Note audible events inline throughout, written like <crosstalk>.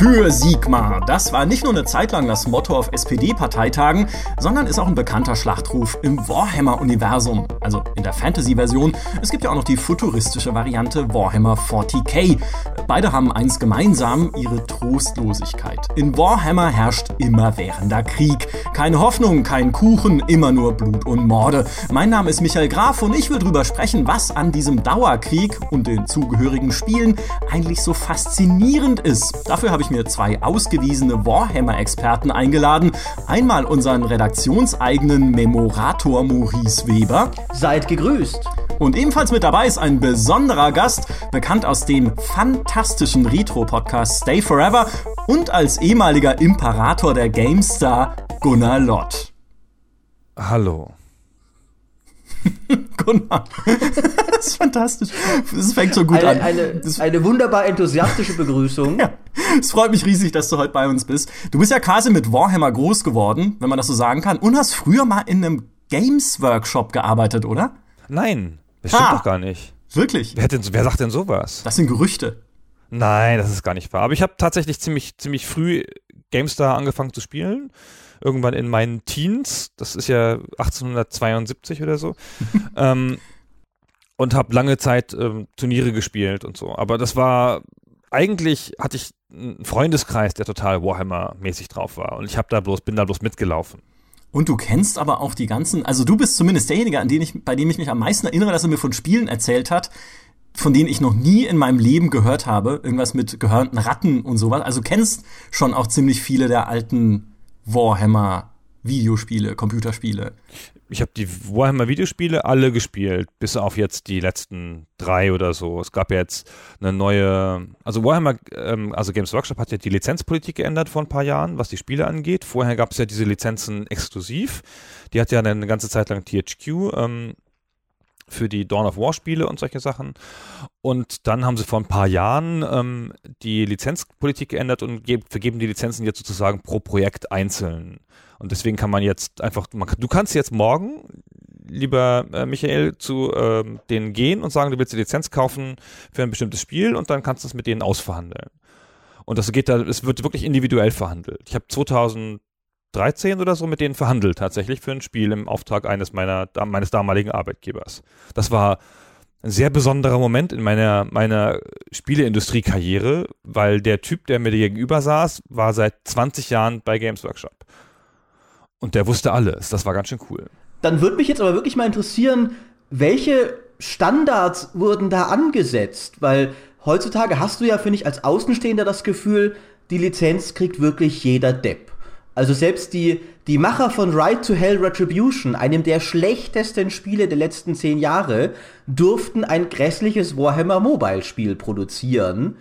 Für Sigmar. Das war nicht nur eine Zeit lang das Motto auf SPD-Parteitagen, sondern ist auch ein bekannter Schlachtruf im Warhammer-Universum. Also in der Fantasy-Version. Es gibt ja auch noch die futuristische Variante Warhammer 40k. Beide haben eins gemeinsam, ihre Trostlosigkeit. In Warhammer herrscht immerwährender Krieg. Keine Hoffnung, kein Kuchen, immer nur Blut und Morde. Mein Name ist Michael Graf und ich will drüber sprechen, was an diesem Dauerkrieg und den zugehörigen Spielen eigentlich so faszinierend ist. Dafür habe ich mir zwei ausgewiesene Warhammer-Experten eingeladen. Einmal unseren redaktionseigenen Memorator Maurice Weber. Seid gegrüßt. Und ebenfalls mit dabei ist ein besonderer Gast, bekannt aus dem fantastischen Retro-Podcast Stay Forever und als ehemaliger Imperator der GameStar Gunnar Lott. Hallo. <laughs> Gunnar. <laughs> das ist fantastisch. Es fängt so gut eine, an. Eine, eine wunderbar enthusiastische Begrüßung. <laughs> ja. Es freut mich riesig, dass du heute bei uns bist. Du bist ja quasi mit Warhammer groß geworden, wenn man das so sagen kann, und hast früher mal in einem Games-Workshop gearbeitet, oder? Nein, das stimmt ha. doch gar nicht. Wirklich? Wer, denn, wer sagt denn sowas? Das sind Gerüchte. Nein, das ist gar nicht wahr. Aber ich habe tatsächlich ziemlich, ziemlich früh GameStar angefangen zu spielen irgendwann in meinen Teens, das ist ja 1872 oder so, <laughs> ähm, und habe lange Zeit ähm, Turniere gespielt und so. Aber das war, eigentlich hatte ich einen Freundeskreis, der total Warhammer-mäßig drauf war. Und ich habe da bloß, bin da bloß mitgelaufen. Und du kennst aber auch die ganzen, also du bist zumindest derjenige, an den ich, bei dem ich mich am meisten erinnere, dass er mir von Spielen erzählt hat, von denen ich noch nie in meinem Leben gehört habe. Irgendwas mit gehörnten Ratten und sowas. Also kennst schon auch ziemlich viele der alten Warhammer Videospiele, Computerspiele. Ich habe die Warhammer Videospiele alle gespielt, bis auf jetzt die letzten drei oder so. Es gab jetzt eine neue, also Warhammer, ähm, also Games Workshop hat ja die Lizenzpolitik geändert vor ein paar Jahren, was die Spiele angeht. Vorher gab es ja diese Lizenzen exklusiv. Die hat ja eine ganze Zeit lang THQ ähm, für die Dawn of War Spiele und solche Sachen. Und dann haben sie vor ein paar Jahren ähm, die Lizenzpolitik geändert und vergeben die Lizenzen jetzt sozusagen pro Projekt einzeln. Und deswegen kann man jetzt einfach, man, du kannst jetzt morgen, lieber äh, Michael, zu äh, denen gehen und sagen, du willst die Lizenz kaufen für ein bestimmtes Spiel und dann kannst du es mit denen ausverhandeln. Und das geht da, es wird wirklich individuell verhandelt. Ich habe 2000 13 oder so mit denen verhandelt, tatsächlich für ein Spiel im Auftrag eines meiner, meines damaligen Arbeitgebers. Das war ein sehr besonderer Moment in meiner, meiner Spieleindustrie-Karriere, weil der Typ, der mir gegenüber saß, war seit 20 Jahren bei Games Workshop. Und der wusste alles. Das war ganz schön cool. Dann würde mich jetzt aber wirklich mal interessieren, welche Standards wurden da angesetzt? Weil heutzutage hast du ja, finde ich, als Außenstehender das Gefühl, die Lizenz kriegt wirklich jeder Depp. Also selbst die, die Macher von Ride to Hell Retribution, einem der schlechtesten Spiele der letzten zehn Jahre, durften ein grässliches Warhammer Mobile Spiel produzieren.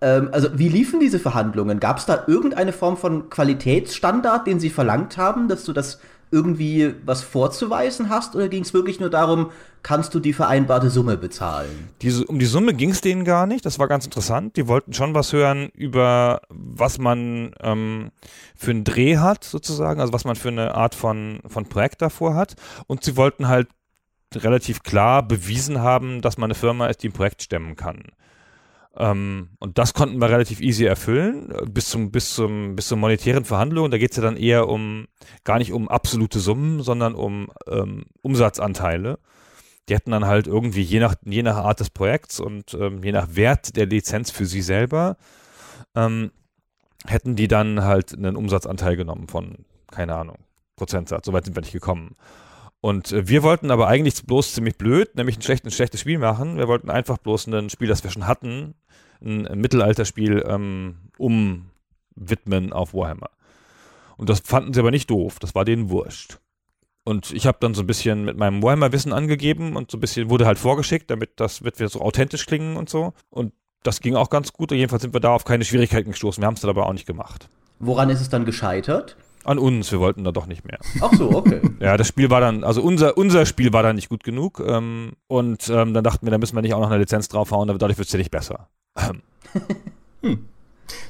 Ähm, also wie liefen diese Verhandlungen? Gab es da irgendeine Form von Qualitätsstandard, den sie verlangt haben, dass du das irgendwie was vorzuweisen hast oder ging es wirklich nur darum, kannst du die vereinbarte Summe bezahlen? Diese, um die Summe ging es denen gar nicht, das war ganz interessant. Die wollten schon was hören über, was man ähm, für einen Dreh hat, sozusagen, also was man für eine Art von, von Projekt davor hat. Und sie wollten halt relativ klar bewiesen haben, dass man eine Firma ist, die ein Projekt stemmen kann. Ähm, und das konnten wir relativ easy erfüllen, äh, bis zum, bis zum, bis zur monetären Verhandlung. Da geht es ja dann eher um, gar nicht um absolute Summen, sondern um ähm, Umsatzanteile. Die hätten dann halt irgendwie je nach, je nach Art des Projekts und ähm, je nach Wert der Lizenz für sie selber, ähm, hätten die dann halt einen Umsatzanteil genommen von, keine Ahnung, Prozentsatz. Soweit sind wir nicht gekommen. Und äh, wir wollten aber eigentlich bloß ziemlich blöd, nämlich ein, schlecht, ein schlechtes Spiel machen. Wir wollten einfach bloß ein Spiel, das wir schon hatten, ein, Mittelalterspiel ähm, umwidmen auf Warhammer. Und das fanden sie aber nicht doof, das war denen wurscht. Und ich habe dann so ein bisschen mit meinem Warhammer-Wissen angegeben und so ein bisschen wurde halt vorgeschickt, damit das wird wieder so authentisch klingen und so. Und das ging auch ganz gut. Und jedenfalls sind wir da auf keine Schwierigkeiten gestoßen. Wir haben es dann aber auch nicht gemacht. Woran ist es dann gescheitert? An uns, wir wollten da doch nicht mehr. Ach so, okay. <laughs> ja, das Spiel war dann, also unser, unser Spiel war dann nicht gut genug. Ähm, und ähm, dann dachten wir, da müssen wir nicht auch noch eine Lizenz draufhauen, dadurch wird es ja nicht besser. <laughs> hm.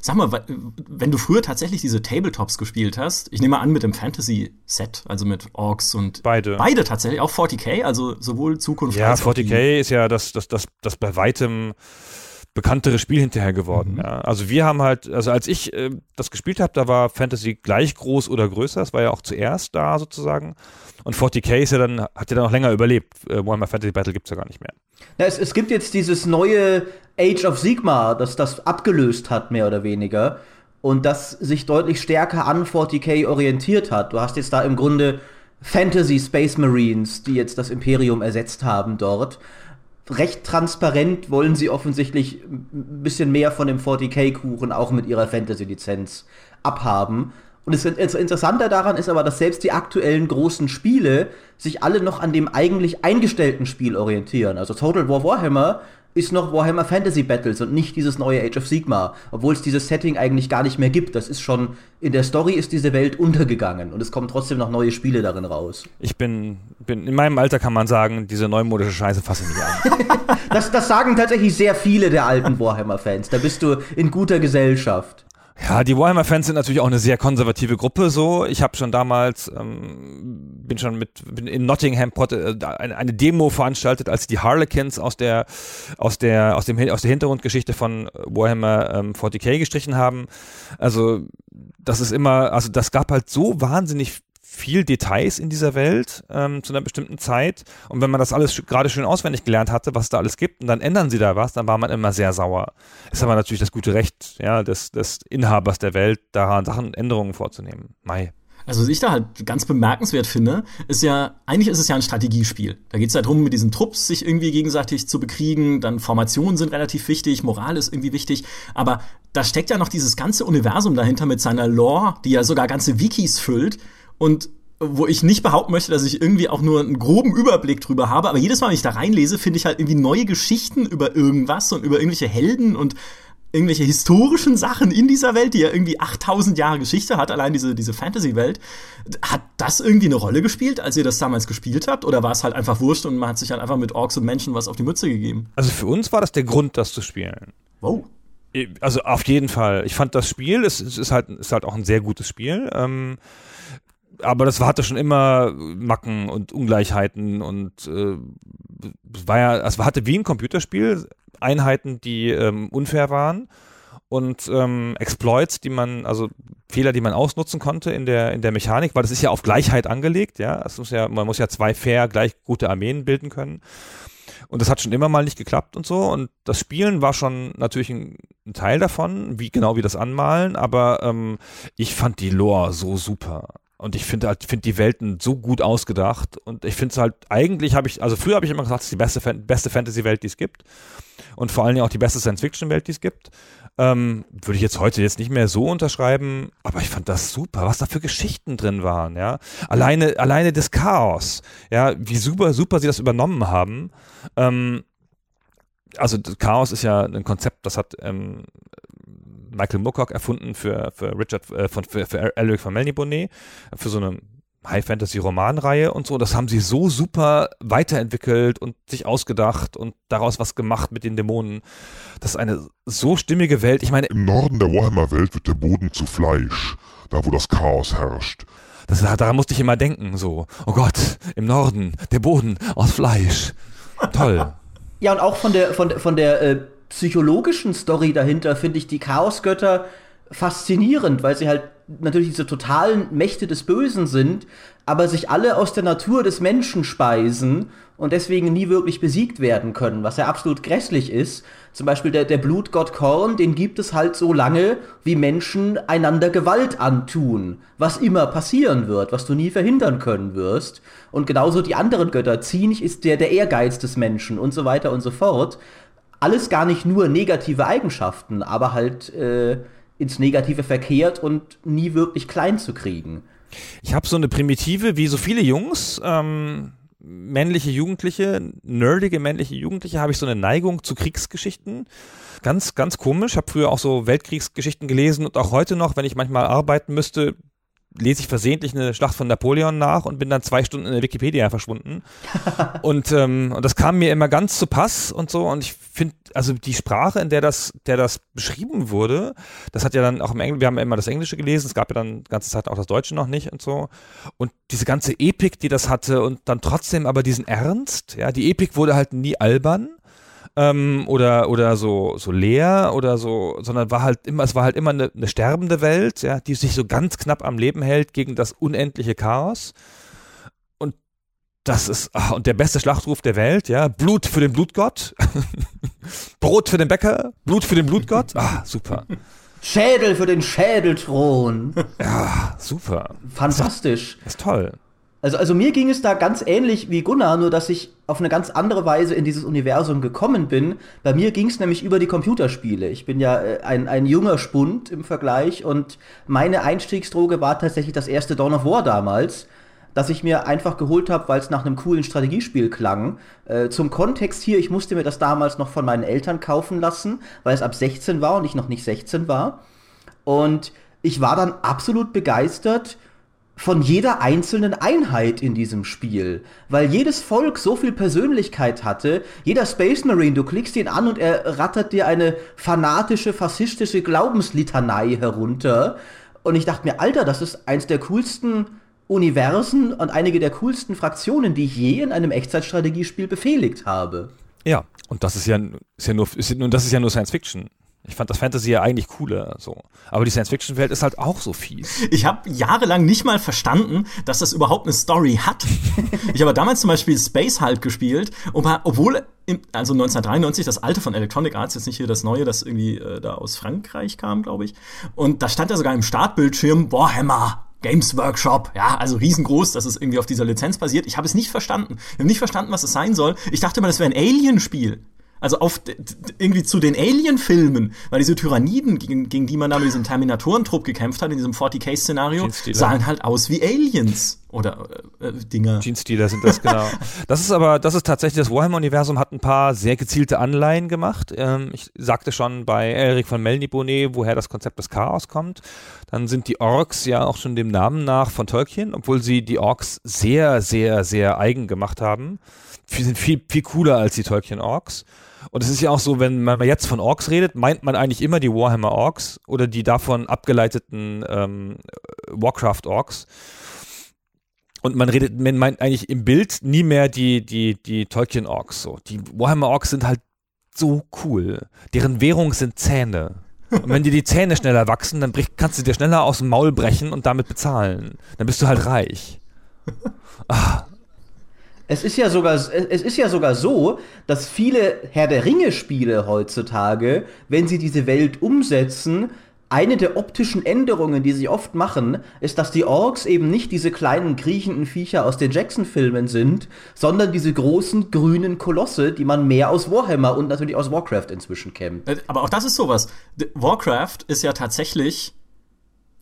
Sag mal, wenn du früher tatsächlich diese Tabletops gespielt hast, ich nehme an mit dem Fantasy-Set, also mit Orks und beide. Beide tatsächlich, auch 40k, also sowohl Zukunft ja, als auch 40k ist ja das, das, das, das bei weitem bekanntere Spiel hinterher geworden. Mhm. Ja. Also wir haben halt, also als ich äh, das gespielt habe, da war Fantasy gleich groß oder größer. Das war ja auch zuerst da sozusagen. Und 40k ist ja dann, hat ja dann noch länger überlebt. Äh, Warhammer Fantasy Battle gibt es ja gar nicht mehr. Ja, es, es gibt jetzt dieses neue Age of Sigma, das das abgelöst hat, mehr oder weniger. Und das sich deutlich stärker an 40k orientiert hat. Du hast jetzt da im Grunde Fantasy Space Marines, die jetzt das Imperium ersetzt haben dort recht transparent wollen sie offensichtlich ein bisschen mehr von dem 40k-Kuchen auch mit ihrer Fantasy-Lizenz abhaben. Und das Interessante daran ist aber, dass selbst die aktuellen großen Spiele sich alle noch an dem eigentlich eingestellten Spiel orientieren. Also Total War Warhammer ist noch Warhammer Fantasy Battles und nicht dieses neue Age of Sigma, obwohl es dieses Setting eigentlich gar nicht mehr gibt. Das ist schon, in der Story ist diese Welt untergegangen und es kommen trotzdem noch neue Spiele darin raus. Ich bin, bin in meinem Alter kann man sagen, diese neumodische Scheiße fasse ich nicht an. <laughs> das, das sagen tatsächlich sehr viele der alten Warhammer-Fans. Da bist du in guter Gesellschaft. Ja, die Warhammer-Fans sind natürlich auch eine sehr konservative Gruppe. So, ich habe schon damals ähm, bin schon mit bin in Nottingham äh, eine, eine Demo veranstaltet, als die Harlequins aus der aus der aus dem aus der Hintergrundgeschichte von Warhammer ähm, 40k gestrichen haben. Also das ist immer, also das gab halt so wahnsinnig viel Details in dieser Welt ähm, zu einer bestimmten Zeit. Und wenn man das alles gerade schön auswendig gelernt hatte, was da alles gibt, und dann ändern sie da was, dann war man immer sehr sauer. Ist aber natürlich das gute Recht ja, des, des Inhabers der Welt, daran Sachen, Änderungen vorzunehmen. Mai. Also was ich da halt ganz bemerkenswert finde, ist ja, eigentlich ist es ja ein Strategiespiel. Da geht es halt darum, mit diesen Trupps sich irgendwie gegenseitig zu bekriegen, dann Formationen sind relativ wichtig, Moral ist irgendwie wichtig, aber da steckt ja noch dieses ganze Universum dahinter mit seiner Lore, die ja sogar ganze Wikis füllt und wo ich nicht behaupten möchte, dass ich irgendwie auch nur einen groben Überblick drüber habe, aber jedes Mal, wenn ich da reinlese, finde ich halt irgendwie neue Geschichten über irgendwas und über irgendwelche Helden und irgendwelche historischen Sachen in dieser Welt, die ja irgendwie 8000 Jahre Geschichte hat, allein diese, diese Fantasy-Welt. Hat das irgendwie eine Rolle gespielt, als ihr das damals gespielt habt? Oder war es halt einfach wurscht und man hat sich halt einfach mit Orks und Menschen was auf die Mütze gegeben? Also für uns war das der Grund, das zu spielen. Wow. Also auf jeden Fall. Ich fand das Spiel, es, ist, halt, ist halt auch ein sehr gutes Spiel. Ähm, aber das hatte schon immer Macken und Ungleichheiten und äh, war ja, es hatte wie ein Computerspiel Einheiten, die ähm, unfair waren und ähm, Exploits, die man, also Fehler, die man ausnutzen konnte in der in der Mechanik, weil das ist ja auf Gleichheit angelegt, ja, es muss ja, man muss ja zwei fair gleich gute Armeen bilden können. Und das hat schon immer mal nicht geklappt und so. Und das Spielen war schon natürlich ein, ein Teil davon, wie genau wie das Anmalen, aber ähm, ich fand die Lore so super. Und ich finde halt, finde die Welten so gut ausgedacht. Und ich finde es halt, eigentlich habe ich, also früher habe ich immer gesagt, es ist die beste, beste Fantasy-Welt, die es gibt. Und vor allen Dingen auch die beste Science-Fiction-Welt, die es gibt. Ähm, würde ich jetzt heute jetzt nicht mehr so unterschreiben, aber ich fand das super, was da für Geschichten drin waren, ja. Alleine, alleine das Chaos, ja, wie super, super sie das übernommen haben. Ähm, also Chaos ist ja ein Konzept, das hat ähm, Michael Moorcock erfunden für, für Richard, äh, von, für, für Eric von Melnibonet, für so eine High-Fantasy-Romanreihe und so. Das haben sie so super weiterentwickelt und sich ausgedacht und daraus was gemacht mit den Dämonen. Das ist eine so stimmige Welt. Ich meine. Im Norden der Warhammer-Welt wird der Boden zu Fleisch, da wo das Chaos herrscht. Das, daran musste ich immer denken, so. Oh Gott, im Norden, der Boden aus Fleisch. Toll. <laughs> Ja, und auch von der, von, von der äh, psychologischen Story dahinter finde ich die Chaosgötter faszinierend, weil sie halt natürlich diese totalen Mächte des Bösen sind, aber sich alle aus der Natur des Menschen speisen und deswegen nie wirklich besiegt werden können, was ja absolut grässlich ist. Zum Beispiel der, der Blutgott Korn, den gibt es halt so lange, wie Menschen einander Gewalt antun, was immer passieren wird, was du nie verhindern können wirst. Und genauso die anderen Götter, Zinch ist der, der Ehrgeiz des Menschen und so weiter und so fort alles gar nicht nur negative Eigenschaften, aber halt äh, ins Negative verkehrt und nie wirklich klein zu kriegen. Ich habe so eine Primitive, wie so viele Jungs, ähm, männliche Jugendliche, nerdige männliche Jugendliche, habe ich so eine Neigung zu Kriegsgeschichten. Ganz, ganz komisch. Habe früher auch so Weltkriegsgeschichten gelesen und auch heute noch, wenn ich manchmal arbeiten müsste, lese ich versehentlich eine Schlacht von Napoleon nach und bin dann zwei Stunden in der Wikipedia verschwunden. <laughs> und, ähm, und das kam mir immer ganz zu Pass und so. Und ich finde, also die Sprache, in der das, der das beschrieben wurde, das hat ja dann auch im Englischen, wir haben ja immer das Englische gelesen, es gab ja dann die ganze Zeit auch das Deutsche noch nicht und so. Und diese ganze Epik, die das hatte und dann trotzdem aber diesen Ernst, ja, die Epik wurde halt nie albern ähm, oder oder so so leer oder so, sondern war halt immer, es war halt immer eine, eine sterbende Welt, ja, die sich so ganz knapp am Leben hält gegen das unendliche Chaos. Und das ist ach, und der beste Schlachtruf der Welt, ja, Blut für den Blutgott, <laughs> Brot für den Bäcker, Blut für den Blutgott, ah super, Schädel für den Schädelthron. ja super, Fantastisch. das ist toll. Also, also mir ging es da ganz ähnlich wie Gunnar, nur dass ich auf eine ganz andere Weise in dieses Universum gekommen bin. Bei mir ging es nämlich über die Computerspiele. Ich bin ja äh, ein, ein junger Spund im Vergleich und meine Einstiegsdroge war tatsächlich das erste Dawn of War damals, das ich mir einfach geholt habe, weil es nach einem coolen Strategiespiel klang. Äh, zum Kontext hier, ich musste mir das damals noch von meinen Eltern kaufen lassen, weil es ab 16 war und ich noch nicht 16 war. Und ich war dann absolut begeistert von jeder einzelnen Einheit in diesem Spiel, weil jedes Volk so viel Persönlichkeit hatte. Jeder Space Marine, du klickst ihn an und er rattert dir eine fanatische, faschistische Glaubenslitanei herunter. Und ich dachte mir, Alter, das ist eins der coolsten Universen und einige der coolsten Fraktionen, die ich je in einem Echtzeitstrategiespiel befehligt habe. Ja, und das ist ja, ist ja nur, ist, nun, das ist ja nur Science Fiction. Ich fand das Fantasy ja eigentlich cooler, so. Aber die Science-Fiction-Welt ist halt auch so fies. Ich habe jahrelang nicht mal verstanden, dass das überhaupt eine Story hat. ich habe damals zum Beispiel Space Hulk gespielt, obwohl im, also 1993 das alte von Electronic Arts, jetzt nicht hier das neue, das irgendwie äh, da aus Frankreich kam, glaube ich. Und da stand ja sogar im Startbildschirm Warhammer. Games Workshop, ja, also riesengroß, dass es irgendwie auf dieser Lizenz basiert. Ich habe es nicht verstanden. Ich habe nicht verstanden, was es sein soll. Ich dachte immer, das wäre ein Alien-Spiel. Also auf irgendwie zu den Alien-Filmen, weil diese Tyranniden, gegen, gegen die man da mit diesem Terminatoren-Trupp gekämpft hat, in diesem 40k-Szenario, sahen halt aus wie Aliens oder äh, Dinger. Gene-Stealer sind das, genau. <laughs> das ist aber, das ist tatsächlich, das Warhammer-Universum hat ein paar sehr gezielte Anleihen gemacht. Ähm, ich sagte schon bei Eric von Melniboné, woher das Konzept des Chaos kommt. Dann sind die Orks ja auch schon dem Namen nach von Tolkien, obwohl sie die Orks sehr, sehr, sehr eigen gemacht haben. Sind viel, viel cooler als die Tolkien-Orks. Und es ist ja auch so, wenn man jetzt von Orks redet, meint man eigentlich immer die Warhammer Orks oder die davon abgeleiteten ähm, Warcraft Orks. Und man redet, man meint eigentlich im Bild nie mehr die, die, die Tolkien Orks. So. Die Warhammer Orks sind halt so cool. Deren Währung sind Zähne. Und wenn dir die Zähne schneller wachsen, dann bricht, kannst du dir schneller aus dem Maul brechen und damit bezahlen. Dann bist du halt reich. Ah, es ist ja sogar, es ist ja sogar so, dass viele Herr der Ringe-Spiele heutzutage, wenn sie diese Welt umsetzen, eine der optischen Änderungen, die sie oft machen, ist, dass die Orks eben nicht diese kleinen kriechenden Viecher aus den Jackson-Filmen sind, sondern diese großen grünen Kolosse, die man mehr aus Warhammer und natürlich aus Warcraft inzwischen kennt. Äh, aber auch das ist sowas. Warcraft ist ja tatsächlich,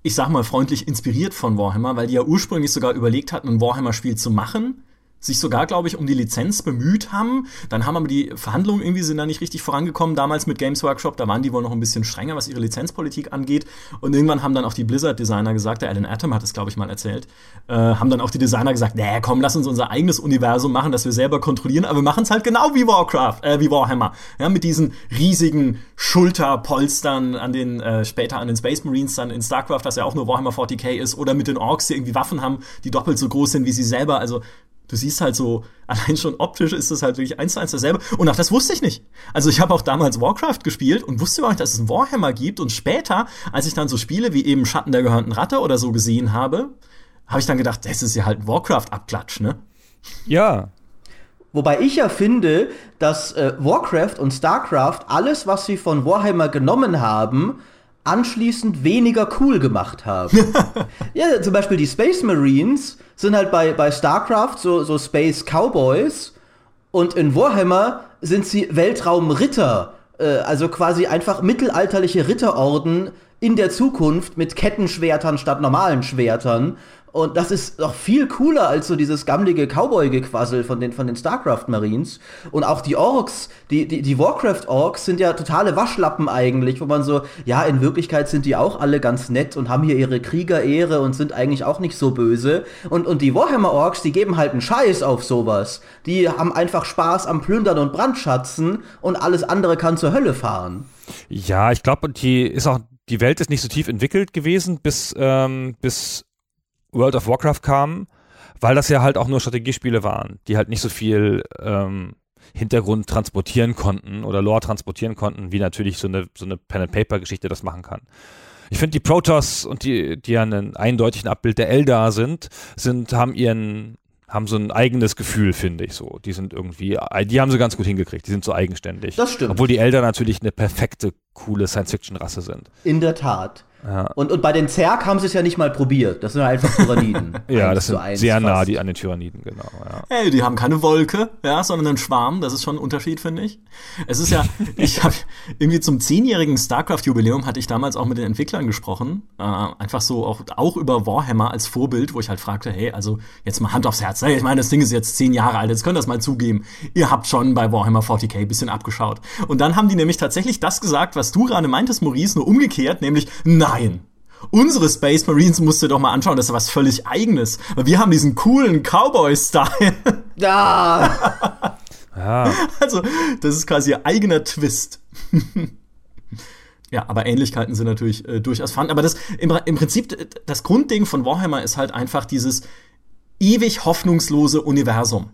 ich sag mal freundlich, inspiriert von Warhammer, weil die ja ursprünglich sogar überlegt hatten, ein Warhammer-Spiel zu machen sich sogar, glaube ich, um die Lizenz bemüht haben. Dann haben aber die Verhandlungen irgendwie sind da nicht richtig vorangekommen. Damals mit Games Workshop, da waren die wohl noch ein bisschen strenger, was ihre Lizenzpolitik angeht. Und irgendwann haben dann auch die Blizzard-Designer gesagt, der Alan Atom hat es, glaube ich, mal erzählt, äh, haben dann auch die Designer gesagt, nee, komm, lass uns unser eigenes Universum machen, das wir selber kontrollieren, aber wir machen es halt genau wie Warcraft, äh, wie Warhammer. Ja, mit diesen riesigen Schulterpolstern an den, äh, später an den Space Marines dann in StarCraft, das ja auch nur Warhammer 40k ist, oder mit den Orks, die irgendwie Waffen haben, die doppelt so groß sind wie sie selber. Also Du siehst halt so, <laughs> allein schon optisch ist das halt wirklich eins zu eins dasselbe. Und auch das wusste ich nicht. Also ich habe auch damals Warcraft gespielt und wusste überhaupt nicht, dass es einen Warhammer gibt. Und später, als ich dann so Spiele wie eben Schatten der gehörnten Ratte oder so gesehen habe, habe ich dann gedacht, das ist ja halt ein Warcraft-Abklatsch, ne? Ja. Wobei ich ja finde, dass äh, Warcraft und StarCraft alles, was sie von Warhammer genommen haben, anschließend weniger cool gemacht haben. <laughs> ja, zum Beispiel die Space Marines sind halt bei, bei StarCraft so, so Space Cowboys und in Warhammer sind sie Weltraumritter. Äh, also quasi einfach mittelalterliche Ritterorden in der Zukunft mit Kettenschwertern statt normalen Schwertern. Und das ist doch viel cooler als so dieses gammlige Cowboy-Gequassel von den, von den StarCraft-Marines. Und auch die Orks, die, die, die Warcraft-Orks sind ja totale Waschlappen eigentlich, wo man so, ja, in Wirklichkeit sind die auch alle ganz nett und haben hier ihre Kriegerehre und sind eigentlich auch nicht so böse. Und, und die Warhammer-Orks, die geben halt einen Scheiß auf sowas. Die haben einfach Spaß am Plündern und Brandschatzen und alles andere kann zur Hölle fahren. Ja, ich glaube, die ist auch, die Welt ist nicht so tief entwickelt gewesen, bis, ähm, bis World of Warcraft kam, weil das ja halt auch nur Strategiespiele waren, die halt nicht so viel, ähm, Hintergrund transportieren konnten oder Lore transportieren konnten, wie natürlich so eine, so eine Pen-and-Paper-Geschichte das machen kann. Ich finde die Protoss und die, die ja ein eindeutigen Abbild der Eldar sind, sind, haben ihren, haben so ein eigenes Gefühl, finde ich so. Die sind irgendwie, die haben sie ganz gut hingekriegt, die sind so eigenständig. Das stimmt. Obwohl die Eldar natürlich eine perfekte, coole Science-Fiction-Rasse sind. In der Tat. Ja. Und, und bei den Zerg haben sie es ja nicht mal probiert. Das sind ja einfach Tyranniden. <laughs> Ja, das sind sehr nah fast. die an den Tyranniden, genau. Ja. Hey, die haben keine Wolke, ja, sondern einen Schwarm. Das ist schon ein Unterschied, finde ich. Es ist ja, <laughs> ich habe irgendwie zum zehnjährigen StarCraft-Jubiläum hatte ich damals auch mit den Entwicklern gesprochen. Äh, einfach so auch, auch über Warhammer als Vorbild, wo ich halt fragte, hey, also jetzt mal Hand aufs Herz. Hey, ich meine, das Ding ist jetzt zehn Jahre alt, jetzt könnt ihr das mal zugeben. Ihr habt schon bei Warhammer 40k ein bisschen abgeschaut. Und dann haben die nämlich tatsächlich das gesagt, was du gerade meintest, Maurice, nur umgekehrt, nämlich nein. Unsere Space Marines musst du doch mal anschauen, das ist was völlig eigenes. Weil wir haben diesen coolen Cowboy-Style. Ja, <laughs> ja. Also, das ist quasi ihr eigener Twist. ja, aber Ähnlichkeiten sind natürlich äh, durchaus vorhanden. Aber das im, im Prinzip, das Grundding von Warhammer ist halt einfach dieses ewig hoffnungslose Universum.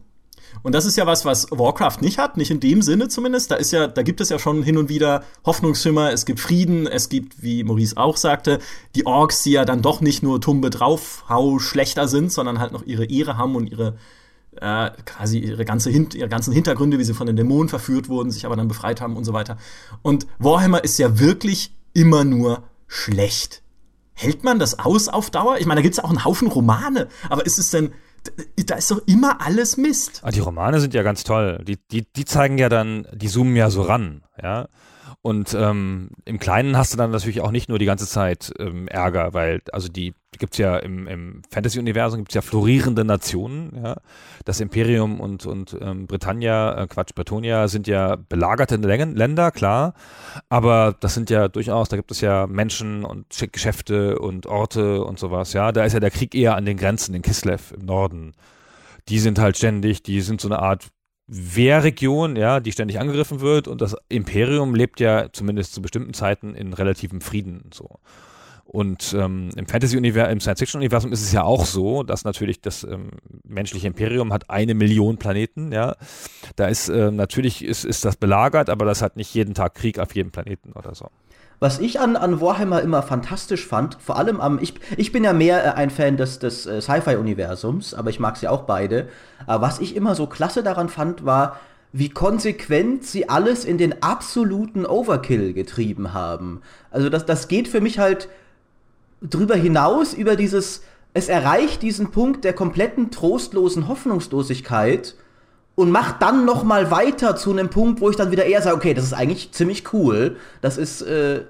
Und das ist ja was, was Warcraft nicht hat, nicht in dem Sinne zumindest. Da ist ja, da gibt es ja schon hin und wieder Hoffnungsschimmer, es gibt Frieden, es gibt, wie Maurice auch sagte, die Orks, die ja dann doch nicht nur Tumbe draufhau schlechter sind, sondern halt noch ihre Ehre haben und ihre äh, quasi ihre, ganze Hin ihre ganzen Hintergründe, wie sie von den Dämonen verführt wurden, sich aber dann befreit haben und so weiter. Und Warhammer ist ja wirklich immer nur schlecht. Hält man das aus auf Dauer? Ich meine, da gibt es auch einen Haufen Romane, aber ist es denn, da ist doch immer alles Mist. Ah, die Romane sind ja ganz toll. Die, die, die zeigen ja dann, die zoomen ja so ran, ja. Und ähm, im Kleinen hast du dann natürlich auch nicht nur die ganze Zeit ähm, Ärger, weil, also die, gibt's ja im, im Fantasy-Universum gibt's ja florierende Nationen, ja. Das Imperium und, und ähm, Britannia, äh, Quatsch, Bretonia sind ja belagerte Län- Länder, klar. Aber das sind ja durchaus, da gibt es ja Menschen und Sch- Geschäfte und Orte und sowas, ja. Da ist ja der Krieg eher an den Grenzen in Kislev im Norden die sind halt ständig, die sind so eine Art Wehrregion, ja, die ständig angegriffen wird und das Imperium lebt ja zumindest zu bestimmten Zeiten in relativem Frieden so. Und ähm, im Fantasy-Universum, im Science-Fiction-Universum ist es ja auch so, dass natürlich das ähm, menschliche Imperium hat eine Million Planeten, ja. Da ist ähm, natürlich ist, ist das belagert, aber das hat nicht jeden Tag Krieg auf jedem Planeten oder so. Was ich an, an Warhammer immer fantastisch fand, vor allem am, ich, ich bin ja mehr äh, ein Fan des, des äh, Sci-Fi-Universums, aber ich mag sie auch beide. Aber was ich immer so klasse daran fand, war, wie konsequent sie alles in den absoluten Overkill getrieben haben. Also das, das geht für mich halt drüber hinaus, über dieses, es erreicht diesen Punkt der kompletten trostlosen Hoffnungslosigkeit und macht dann noch mal weiter zu einem Punkt, wo ich dann wieder eher sage, okay, das ist eigentlich ziemlich cool. Das ist äh,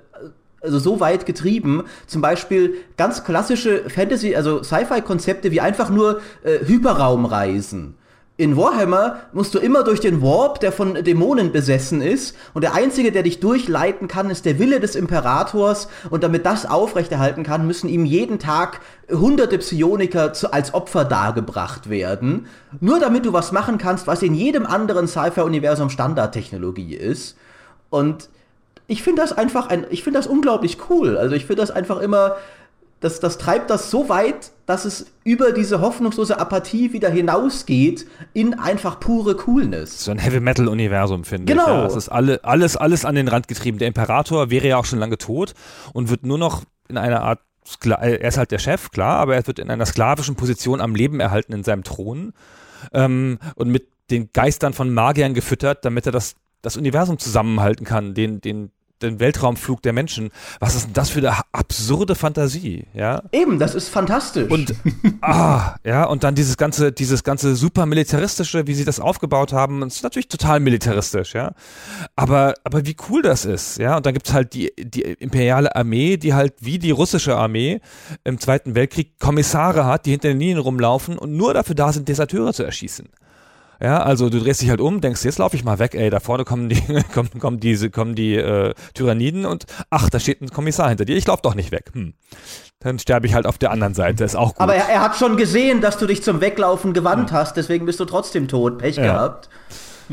also so weit getrieben. Zum Beispiel ganz klassische Fantasy, also Sci-Fi-Konzepte wie einfach nur äh, Hyperraumreisen. In Warhammer musst du immer durch den Warp, der von Dämonen besessen ist, und der einzige, der dich durchleiten kann, ist der Wille des Imperators, und damit das aufrechterhalten kann, müssen ihm jeden Tag hunderte Psioniker zu, als Opfer dargebracht werden, nur damit du was machen kannst, was in jedem anderen Sci-Fi-Universum Standardtechnologie ist. Und ich finde das einfach ein, ich finde das unglaublich cool. Also ich finde das einfach immer, das, das treibt das so weit, dass es über diese hoffnungslose Apathie wieder hinausgeht in einfach pure Coolness. So ein Heavy Metal Universum finde Genau. ich. Ja. Es ist alle, alles, alles an den Rand getrieben. Der Imperator wäre ja auch schon lange tot und wird nur noch in einer Art Skla er ist halt der Chef, klar, aber er wird in einer sklavischen Position am Leben erhalten in seinem Thron ähm, und mit den Geistern von Magiern gefüttert, damit er das, das Universum zusammenhalten kann, den, den, den Weltraumflug der Menschen. Was ist denn das für eine absurde Fantasie, ja? Eben, das ist fantastisch. Und <laughs> ah, ja, und dann dieses ganze, dieses ganze super militaristische, wie sie das aufgebaut haben, das ist natürlich total militaristisch, ja. Aber, aber wie cool das ist, ja. Und dann gibt's halt die, die imperiale Armee, die halt wie die russische Armee im Zweiten Weltkrieg Kommissare hat, die hinter den Linien rumlaufen und nur dafür da sind, Deserteure zu erschießen. Ja, also du drehst dich halt um, denkst, jetzt laufe ich mal weg, ey, da vorne kommen die, <laughs> kommen, kommen diese, kommen die äh, Tyranniden und ach, da steht ein Kommissar hinter dir, ich laufe doch nicht weg. Hm. Dann sterbe ich halt auf der anderen Seite, ist auch gut. Aber er, er hat schon gesehen, dass du dich zum Weglaufen gewandt hast, deswegen bist du trotzdem tot. Pech Ja. gehabt.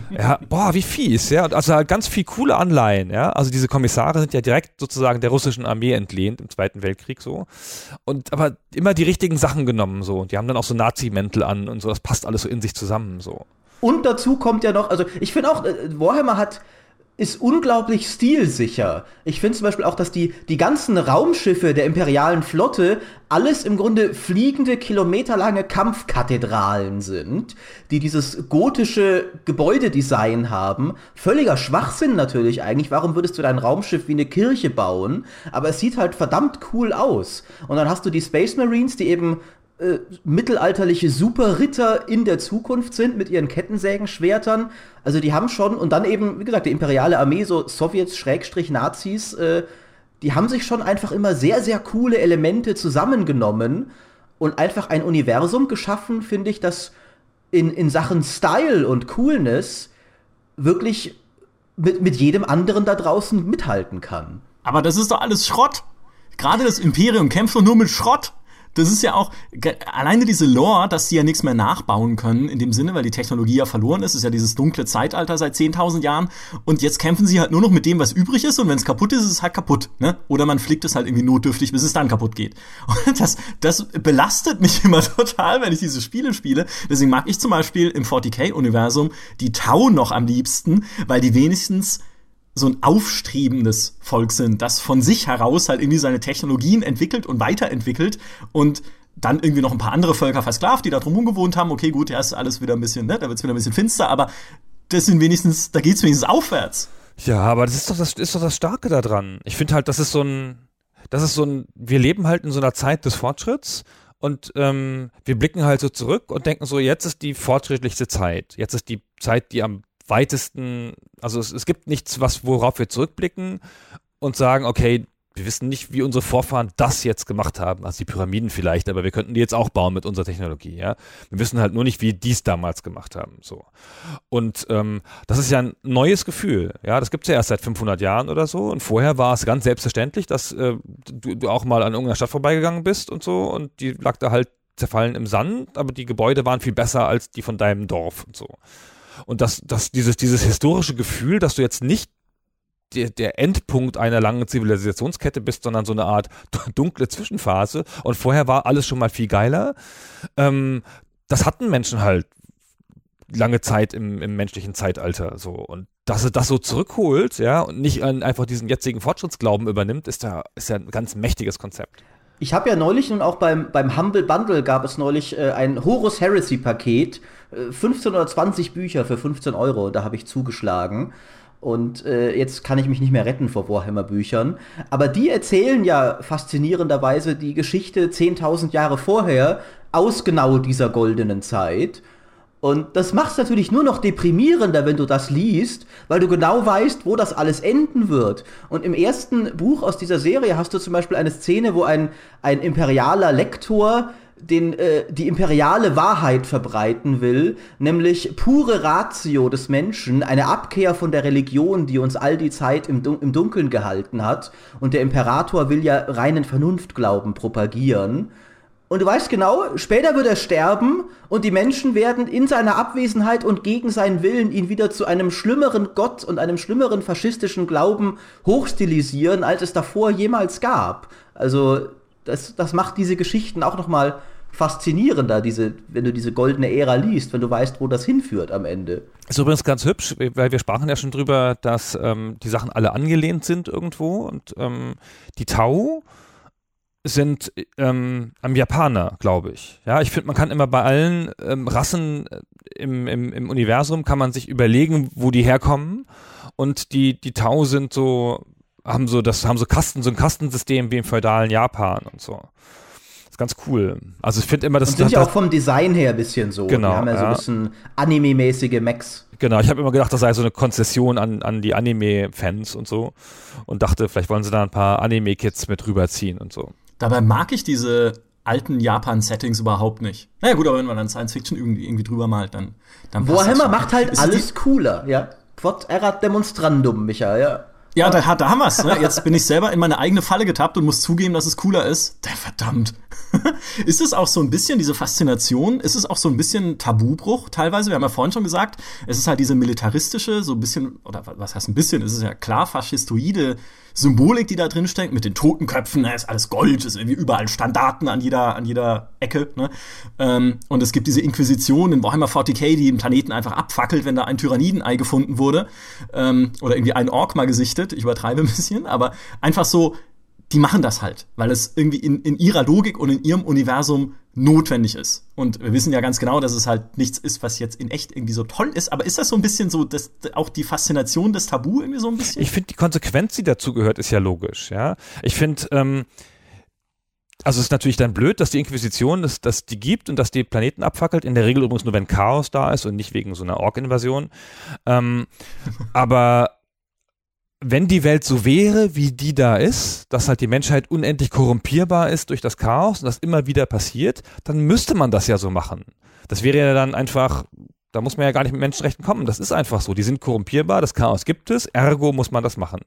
Ja, boah, wie fies, ja. Also halt ganz viel coole Anleihen, ja. Also diese Kommissare sind ja direkt sozusagen der russischen Armee entlehnt im Zweiten Weltkrieg so. Und aber immer die richtigen Sachen genommen so. Und die haben dann auch so Nazi-Mäntel an und so. Das passt alles so in sich zusammen so. Und dazu kommt ja noch, also ich finde auch, äh, Warhammer hat ist unglaublich stilsicher. Ich finde zum Beispiel auch, dass die, die ganzen Raumschiffe der imperialen Flotte alles im Grunde fliegende, kilometerlange Kampfkathedralen sind, die dieses gotische Gebäudedesign haben. Völliger Schwachsinn natürlich eigentlich. Warum würdest du dein Raumschiff wie eine Kirche bauen? Aber es sieht halt verdammt cool aus. Und dann hast du die Space Marines, die eben äh, mittelalterliche Superritter in der Zukunft sind mit ihren Kettensägenschwertern. Also die haben schon, und dann eben, wie gesagt, die imperiale Armee, so Sowjets, Schrägstrich, Nazis, äh, die haben sich schon einfach immer sehr, sehr coole Elemente zusammengenommen und einfach ein Universum geschaffen, finde ich, das in, in Sachen Style und Coolness wirklich mit, mit jedem anderen da draußen mithalten kann. Aber das ist doch alles Schrott. Gerade das Imperium kämpft doch nur mit Schrott das ist ja auch, alleine diese Lore, dass sie ja nichts mehr nachbauen können, in dem Sinne, weil die Technologie ja verloren ist, ist ja dieses dunkle Zeitalter seit 10.000 Jahren. Und jetzt kämpfen sie halt nur noch mit dem, was übrig ist. Und wenn es kaputt ist, ist es halt kaputt. Ne? Oder man fliegt es halt irgendwie notdürftig, bis es dann kaputt geht. <laughs> Und das, das belastet mich immer <laughs> total, wenn ich diese Spiele spiele. Deswegen mag ich zum Beispiel im 40k-Universum die Tau noch am liebsten, weil die wenigstens so ein aufstrebendes Volk sind, das von sich heraus halt irgendwie seine Technologien entwickelt und weiterentwickelt und dann irgendwie noch ein paar andere Völker versklavt, die da drumherum gewohnt haben. Okay, gut, ja, ist alles wieder ein bisschen, ne, da wird's wieder ein bisschen finster, aber das sind wenigstens, da geht's wenigstens aufwärts. Ja, aber das ist doch das, ist doch das Starke daran. Ich finde halt, das ist so ein, das ist so ein, wir leben halt in so einer Zeit des Fortschritts und ähm, wir blicken halt so zurück und denken so, jetzt ist die fortschrittlichste Zeit. Jetzt ist die Zeit, die am weitesten, also es, es gibt nichts, was, worauf wir zurückblicken und sagen, okay, wir wissen nicht, wie unsere Vorfahren das jetzt gemacht haben, also die Pyramiden vielleicht, aber wir könnten die jetzt auch bauen mit unserer Technologie, ja. Wir wissen halt nur nicht, wie die es damals gemacht haben, so. Und ähm, das ist ja ein neues Gefühl, ja. Das gibt es ja erst seit 500 Jahren oder so. Und vorher war es ganz selbstverständlich, dass äh, du, du auch mal an irgendeiner Stadt vorbeigegangen bist und so und die lag da halt zerfallen im Sand, aber die Gebäude waren viel besser als die von deinem Dorf und so. Und dass, dass dieses, dieses historische Gefühl, dass du jetzt nicht der, der Endpunkt einer langen Zivilisationskette bist, sondern so eine Art <laughs> dunkle Zwischenphase. Und vorher war alles schon mal viel geiler. Ähm, das hatten Menschen halt lange Zeit im, im menschlichen Zeitalter so und dass er das so zurückholt, ja, und nicht einfach diesen jetzigen Fortschrittsglauben übernimmt, ist ja, ist ja ein ganz mächtiges Konzept. Ich habe ja neulich und auch beim, beim Humble Bundle gab es neulich äh, ein Horus Heresy Paket. Äh, 15 oder 20 Bücher für 15 Euro, da habe ich zugeschlagen. Und äh, jetzt kann ich mich nicht mehr retten vor Warhammer-Büchern. Aber die erzählen ja faszinierenderweise die Geschichte 10.000 Jahre vorher aus genau dieser goldenen Zeit. Und das macht es natürlich nur noch deprimierender, wenn du das liest, weil du genau weißt, wo das alles enden wird. Und im ersten Buch aus dieser Serie hast du zum Beispiel eine Szene, wo ein, ein imperialer Lektor den, äh, die imperiale Wahrheit verbreiten will, nämlich pure Ratio des Menschen, eine Abkehr von der Religion, die uns all die Zeit im, Dun im Dunkeln gehalten hat. Und der Imperator will ja reinen Vernunftglauben propagieren. Und du weißt genau, später wird er sterben und die Menschen werden in seiner Abwesenheit und gegen seinen Willen ihn wieder zu einem schlimmeren Gott und einem schlimmeren faschistischen Glauben hochstilisieren, als es davor jemals gab. Also das, das macht diese Geschichten auch noch mal faszinierender, diese, wenn du diese goldene Ära liest, wenn du weißt, wo das hinführt am Ende. Ist übrigens ganz hübsch, weil wir sprachen ja schon drüber, dass ähm, die Sachen alle angelehnt sind irgendwo und ähm, die Tau sind ähm, am Japaner, glaube ich. Ja, ich finde, man kann immer bei allen ähm, Rassen äh, im, im, im Universum kann man sich überlegen, wo die herkommen. Und die, die Tau sind so, haben so, das haben so Kasten, so ein Kastensystem wie im feudalen Japan und so. Das ist ganz cool. Also ich finde immer, das und sind ja auch vom Design her ein bisschen so. Genau. Die haben ja, ja. so ein bisschen Anime-mäßige Macs. Genau, ich habe immer gedacht, das sei so eine Konzession an, an die Anime-Fans und so. Und dachte, vielleicht wollen sie da ein paar Anime-Kids mit rüberziehen und so. Dabei mag ich diese alten Japan-Settings überhaupt nicht. Naja gut, aber wenn man dann Science Fiction irgendwie, irgendwie drüber malt, dann, dann Warhammer macht halt ist alles cooler, ja. Quod erat demonstrandum, Micha, ja. Ja, da, da haben wir's. Ne? Jetzt bin ich selber in meine eigene Falle getappt und muss zugeben, dass es cooler ist. Der verdammt. <laughs> ist es auch so ein bisschen diese Faszination? Ist es auch so ein bisschen Tabubruch teilweise? Wir haben ja vorhin schon gesagt, es ist halt diese militaristische, so ein bisschen, oder was heißt ein bisschen? Es ist ja klar faschistoide Symbolik, die da drin steckt, mit den Totenköpfen, ne, ist alles Gold, ist irgendwie überall Standarten an jeder, an jeder Ecke. Ne? Ähm, und es gibt diese Inquisition in Warhammer 40k, die den Planeten einfach abfackelt, wenn da ein Tyrannidenei gefunden wurde. Ähm, oder irgendwie ein Ork mal gesichtet. Ich übertreibe ein bisschen, aber einfach so, die machen das halt, weil es irgendwie in, in ihrer Logik und in ihrem Universum notwendig ist. Und wir wissen ja ganz genau, dass es halt nichts ist, was jetzt in echt irgendwie so toll ist. Aber ist das so ein bisschen so, dass auch die Faszination des Tabu irgendwie so ein bisschen? Ich finde, die Konsequenz, die dazu gehört, ist ja logisch. Ja, ich finde, ähm, also es ist natürlich dann blöd, dass die Inquisition, dass, dass die gibt und dass die Planeten abfackelt. In der Regel übrigens nur, wenn Chaos da ist und nicht wegen so einer Ork-Invasion. Ähm, aber wenn die Welt so wäre, wie die da ist, dass halt die Menschheit unendlich korrumpierbar ist durch das Chaos und das immer wieder passiert, dann müsste man das ja so machen. Das wäre ja dann einfach da muss man ja gar nicht mit Menschenrechten kommen. Das ist einfach so. Die sind korrumpierbar, das Chaos gibt es, ergo muss man das machen.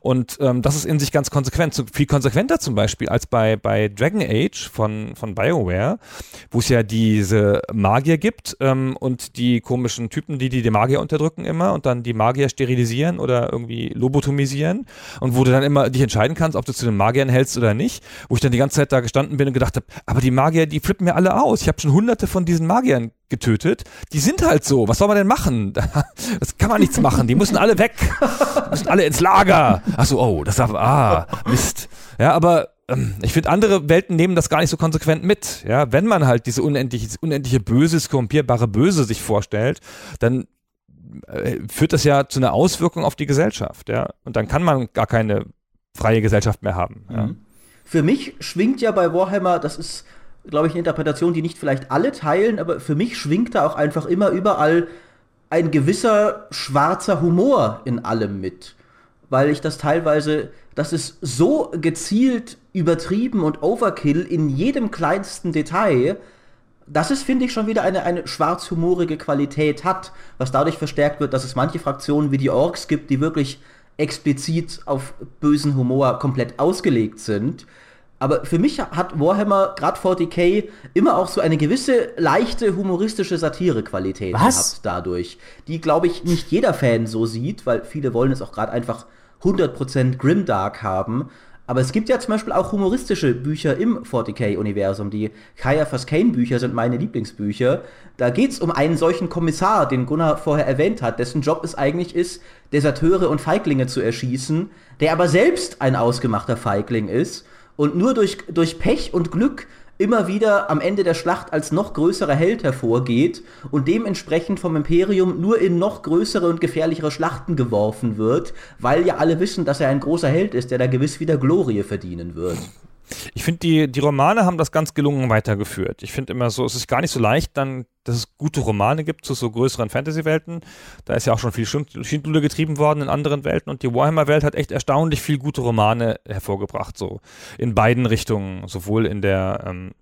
Und ähm, das ist in sich ganz konsequent. So viel konsequenter zum Beispiel als bei, bei Dragon Age von, von BioWare, wo es ja diese Magier gibt ähm, und die komischen Typen, die, die die Magier unterdrücken immer und dann die Magier sterilisieren oder irgendwie lobotomisieren und wo du dann immer dich entscheiden kannst, ob du zu den Magiern hältst oder nicht. Wo ich dann die ganze Zeit da gestanden bin und gedacht habe, aber die Magier, die flippen mir alle aus. Ich habe schon hunderte von diesen Magiern getötet. Die sind halt so. Was soll man denn machen? <laughs> Das kann man nichts machen. Die müssen alle weg. Die müssen alle ins Lager. Achso, oh, das darf, ah, Mist. Ja, aber ähm, ich finde, andere Welten nehmen das gar nicht so konsequent mit. Ja, wenn man halt diese unendliche, unendliche Böse, korrumpierbare Böse sich vorstellt, dann äh, führt das ja zu einer Auswirkung auf die Gesellschaft. Ja, und dann kann man gar keine freie Gesellschaft mehr haben. Ja. Mhm. Für mich schwingt ja bei Warhammer, das ist glaube ich, eine Interpretation, die nicht vielleicht alle teilen, aber für mich schwingt da auch einfach immer überall ein gewisser schwarzer Humor in allem mit. Weil ich das teilweise, das ist so gezielt übertrieben und Overkill in jedem kleinsten Detail, dass es, finde ich, schon wieder eine, eine schwarzhumorige Qualität hat, was dadurch verstärkt wird, dass es manche Fraktionen wie die Orks gibt, die wirklich explizit auf bösen Humor komplett ausgelegt sind. Aber für mich hat Warhammer, gerade 40k, immer auch so eine gewisse leichte humoristische Satire-Qualität gehabt dadurch. Die, glaube ich, nicht jeder Fan so sieht, weil viele wollen es auch gerade einfach 100% Grimdark haben. Aber es gibt ja zum Beispiel auch humoristische Bücher im 40k-Universum. Die Kaya Faskane-Bücher sind meine Lieblingsbücher. Da geht es um einen solchen Kommissar, den Gunnar vorher erwähnt hat, dessen Job es eigentlich ist, Deserteure und Feiglinge zu erschießen, der aber selbst ein ausgemachter Feigling ist und nur durch, durch Pech und Glück immer wieder am Ende der Schlacht als noch größerer Held hervorgeht und dementsprechend vom Imperium nur in noch größere und gefährlichere Schlachten geworfen wird, weil ja alle wissen, dass er ein großer Held ist, der da gewiss wieder Glorie verdienen wird. Ich finde, die, die Romane haben das ganz gelungen weitergeführt. Ich finde immer so, es ist gar nicht so leicht, dann, dass es gute Romane gibt zu so größeren Fantasy-Welten. Da ist ja auch schon viel Schindluder getrieben worden in anderen Welten und die Warhammer-Welt hat echt erstaunlich viel gute Romane hervorgebracht, so in beiden Richtungen, sowohl in der ähm,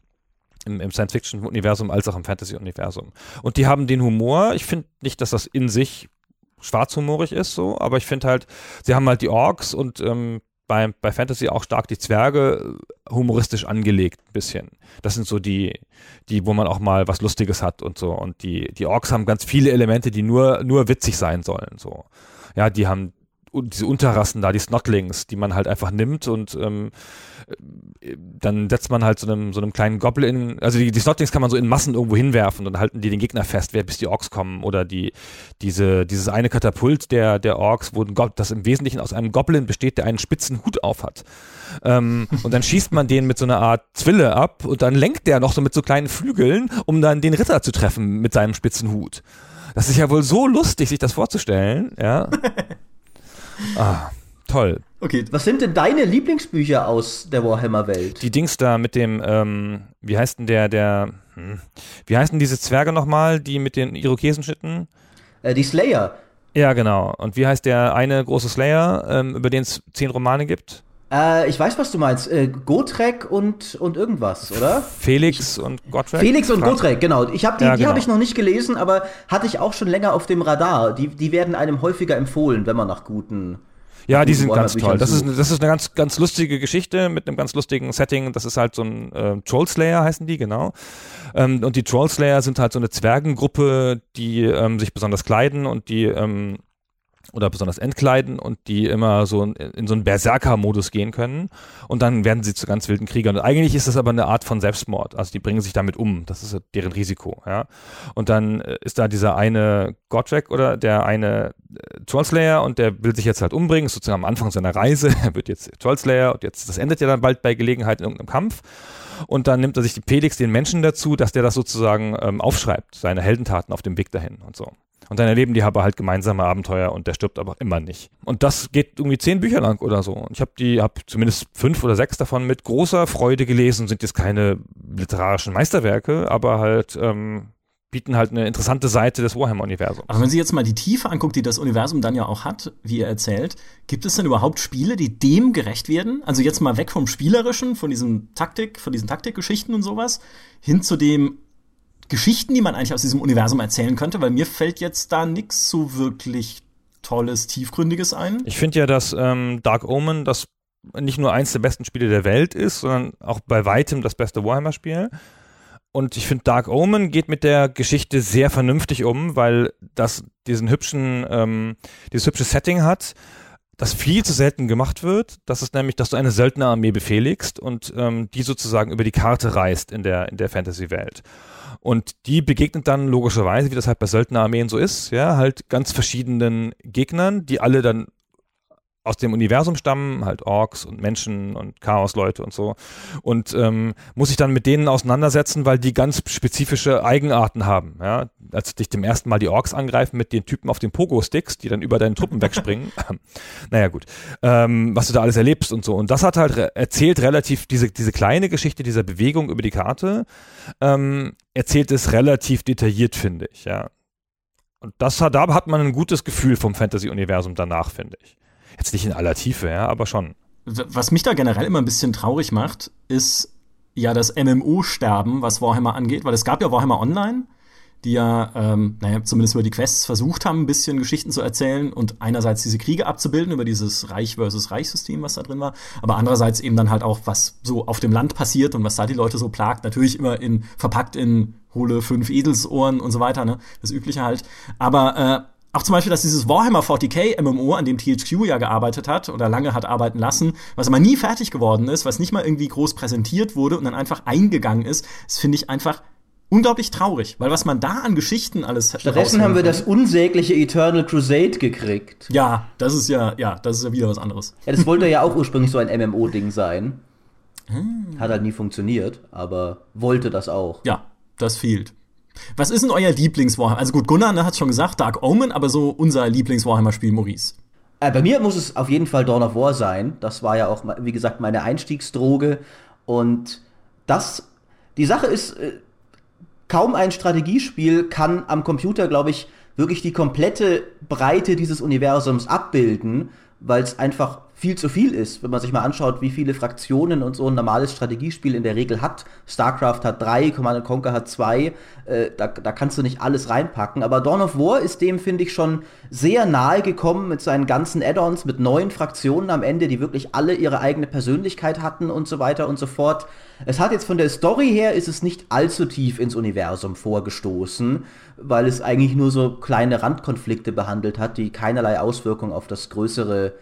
im, im Science-Fiction-Universum als auch im Fantasy-Universum. Und die haben den Humor, ich finde nicht, dass das in sich schwarzhumorig ist, so, aber ich finde halt, sie haben halt die Orks und ähm, bei, bei Fantasy auch stark die Zwerge äh, humoristisch angelegt, ein bisschen. Das sind so die, die, wo man auch mal was Lustiges hat und so. Und die, die Orks haben ganz viele Elemente, die nur, nur witzig sein sollen, so. Ja, die haben diese Unterrassen da, die Snotlings, die man halt einfach nimmt und ähm, dann setzt man halt so einem, so einem kleinen Goblin, also die, die Snotlings kann man so in Massen irgendwo hinwerfen und dann halten die den Gegner fest, wer bis die Orks kommen oder die, diese, dieses eine Katapult der, der Orks, wo ein das im Wesentlichen aus einem Goblin besteht, der einen spitzen Hut auf hat. Ähm, und dann schießt man den mit so einer Art Zwille ab und dann lenkt der noch so mit so kleinen Flügeln, um dann den Ritter zu treffen mit seinem spitzen Hut. Das ist ja wohl so lustig, sich das vorzustellen, ja. <laughs> Ah, toll. Okay. Was sind denn deine Lieblingsbücher aus der Warhammer-Welt? Die Dings da mit dem, ähm, wie heißt denn der, der, hm, wie heißen diese Zwerge nochmal, die mit den Irokesenschnitten? Äh, die Slayer. Ja, genau. Und wie heißt der eine große Slayer, ähm, über den es zehn Romane gibt? Äh, ich weiß, was du meinst. Äh, Gotrek und, und irgendwas, oder? Felix und Gotrek? Felix und Gotrek, genau. Ich hab die ja, genau. die habe ich noch nicht gelesen, aber hatte ich auch schon länger auf dem Radar. Die, die werden einem häufiger empfohlen, wenn man nach guten Ja, die sind ganz toll. Das ist, das ist eine ganz, ganz lustige Geschichte mit einem ganz lustigen Setting. Das ist halt so ein äh, Trollslayer heißen die, genau. Ähm, und die Trollslayer sind halt so eine Zwergengruppe, die ähm, sich besonders kleiden und die ähm, oder besonders entkleiden und die immer so in, in so einen Berserker-Modus gehen können und dann werden sie zu ganz wilden Kriegern. Und eigentlich ist das aber eine Art von Selbstmord. Also die bringen sich damit um. Das ist deren Risiko, ja. Und dann äh, ist da dieser eine Godric oder der eine äh, Trollslayer und der will sich jetzt halt umbringen, ist sozusagen am Anfang seiner Reise. <laughs> er wird jetzt Trollslayer und jetzt, das endet ja dann bald bei Gelegenheit in irgendeinem Kampf. Und dann nimmt er sich die Felix, den Menschen dazu, dass der das sozusagen ähm, aufschreibt, seine Heldentaten auf dem Weg dahin und so. Und dann erleben die aber halt gemeinsame Abenteuer und der stirbt aber immer nicht. Und das geht irgendwie zehn Bücher lang oder so. Und ich habe die, habe zumindest fünf oder sechs davon mit großer Freude gelesen. Sind jetzt keine literarischen Meisterwerke, aber halt ähm, bieten halt eine interessante Seite des Warhammer-Universums. Aber wenn Sie jetzt mal die Tiefe anguckt, die das Universum dann ja auch hat, wie er erzählt, gibt es denn überhaupt Spiele, die dem gerecht werden? Also jetzt mal weg vom Spielerischen, von diesem Taktik, von diesen Taktikgeschichten und sowas, hin zu dem Geschichten, die man eigentlich aus diesem Universum erzählen könnte, weil mir fällt jetzt da nichts so wirklich Tolles, Tiefgründiges ein. Ich finde ja, dass ähm, Dark Omen das nicht nur eins der besten Spiele der Welt ist, sondern auch bei weitem das beste Warhammer-Spiel. Und ich finde, Dark Omen geht mit der Geschichte sehr vernünftig um, weil das diesen hübschen, ähm, dieses hübsche Setting hat, das viel zu selten gemacht wird. Das ist nämlich, dass du eine Söldnerarmee befehligst und ähm, die sozusagen über die Karte reist in der, in der Fantasy-Welt. Und die begegnet dann logischerweise, wie das halt bei Söldnerarmeen so ist, ja, halt ganz verschiedenen Gegnern, die alle dann aus dem Universum stammen, halt Orks und Menschen und Chaosleute und so. Und ähm, muss ich dann mit denen auseinandersetzen, weil die ganz spezifische Eigenarten haben. Ja? Als dich dem ersten Mal die Orks angreifen mit den Typen auf den Pogo-Sticks, die dann über deine Truppen wegspringen. <laughs> naja, gut. Ähm, was du da alles erlebst und so. Und das hat halt re erzählt relativ, diese, diese kleine Geschichte dieser Bewegung über die Karte, ähm, erzählt es relativ detailliert, finde ich, ja. Und das hat, da hat man ein gutes Gefühl vom Fantasy-Universum danach, finde ich. Jetzt nicht in aller Tiefe, ja, aber schon. Was mich da generell immer ein bisschen traurig macht, ist ja das MMO-Sterben, was Warhammer angeht, weil es gab ja Warhammer Online, die ja, ähm, naja, zumindest über die Quests versucht haben, ein bisschen Geschichten zu erzählen und einerseits diese Kriege abzubilden über dieses Reich versus Reich-System, was da drin war, aber andererseits eben dann halt auch, was so auf dem Land passiert und was da die Leute so plagt, natürlich immer in, verpackt in hole fünf Edelsohren und so weiter, ne, das Übliche halt. Aber äh, auch zum Beispiel, dass dieses Warhammer 40k MMO, an dem THQ ja gearbeitet hat oder lange hat arbeiten lassen, was aber nie fertig geworden ist, was nicht mal irgendwie groß präsentiert wurde und dann einfach eingegangen ist, das finde ich einfach unglaublich traurig, weil was man da an Geschichten alles Stattdessen haben wir das unsägliche Eternal Crusade gekriegt. Ja, das ist ja, ja, das ist ja wieder was anderes. Ja, das wollte ja auch ursprünglich so ein MMO-Ding sein. Hm. Hat halt nie funktioniert, aber wollte das auch. Ja, das fehlt. Was ist denn euer Lieblings-Warhammer? Also gut, Gunnar ne, hat schon gesagt, Dark Omen, aber so unser Lieblings-Warhammer-Spiel, Maurice. Äh, bei mir muss es auf jeden Fall Dawn of War sein. Das war ja auch, wie gesagt, meine Einstiegsdroge. Und das, die Sache ist, äh, kaum ein Strategiespiel kann am Computer, glaube ich, wirklich die komplette Breite dieses Universums abbilden, weil es einfach viel zu viel ist, wenn man sich mal anschaut, wie viele Fraktionen und so ein normales Strategiespiel in der Regel hat. StarCraft hat drei, Command Conquer hat zwei, äh, da, da kannst du nicht alles reinpacken. Aber Dawn of War ist dem, finde ich, schon sehr nahe gekommen mit seinen ganzen Add-ons, mit neuen Fraktionen am Ende, die wirklich alle ihre eigene Persönlichkeit hatten und so weiter und so fort. Es hat jetzt von der Story her, ist es nicht allzu tief ins Universum vorgestoßen, weil es eigentlich nur so kleine Randkonflikte behandelt hat, die keinerlei Auswirkung auf das größere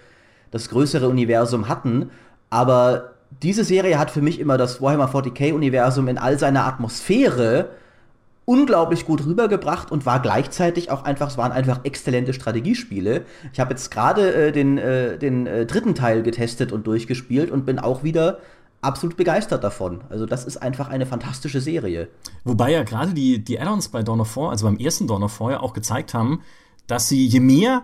das größere Universum hatten. Aber diese Serie hat für mich immer das Warhammer 40k-Universum in all seiner Atmosphäre unglaublich gut rübergebracht und war gleichzeitig auch einfach, es waren einfach exzellente Strategiespiele. Ich habe jetzt gerade äh, den, äh, den äh, dritten Teil getestet und durchgespielt und bin auch wieder absolut begeistert davon. Also das ist einfach eine fantastische Serie. Wobei ja gerade die, die Add-ons bei Dawn of War, also beim ersten Dawn of War ja auch gezeigt haben, dass sie je mehr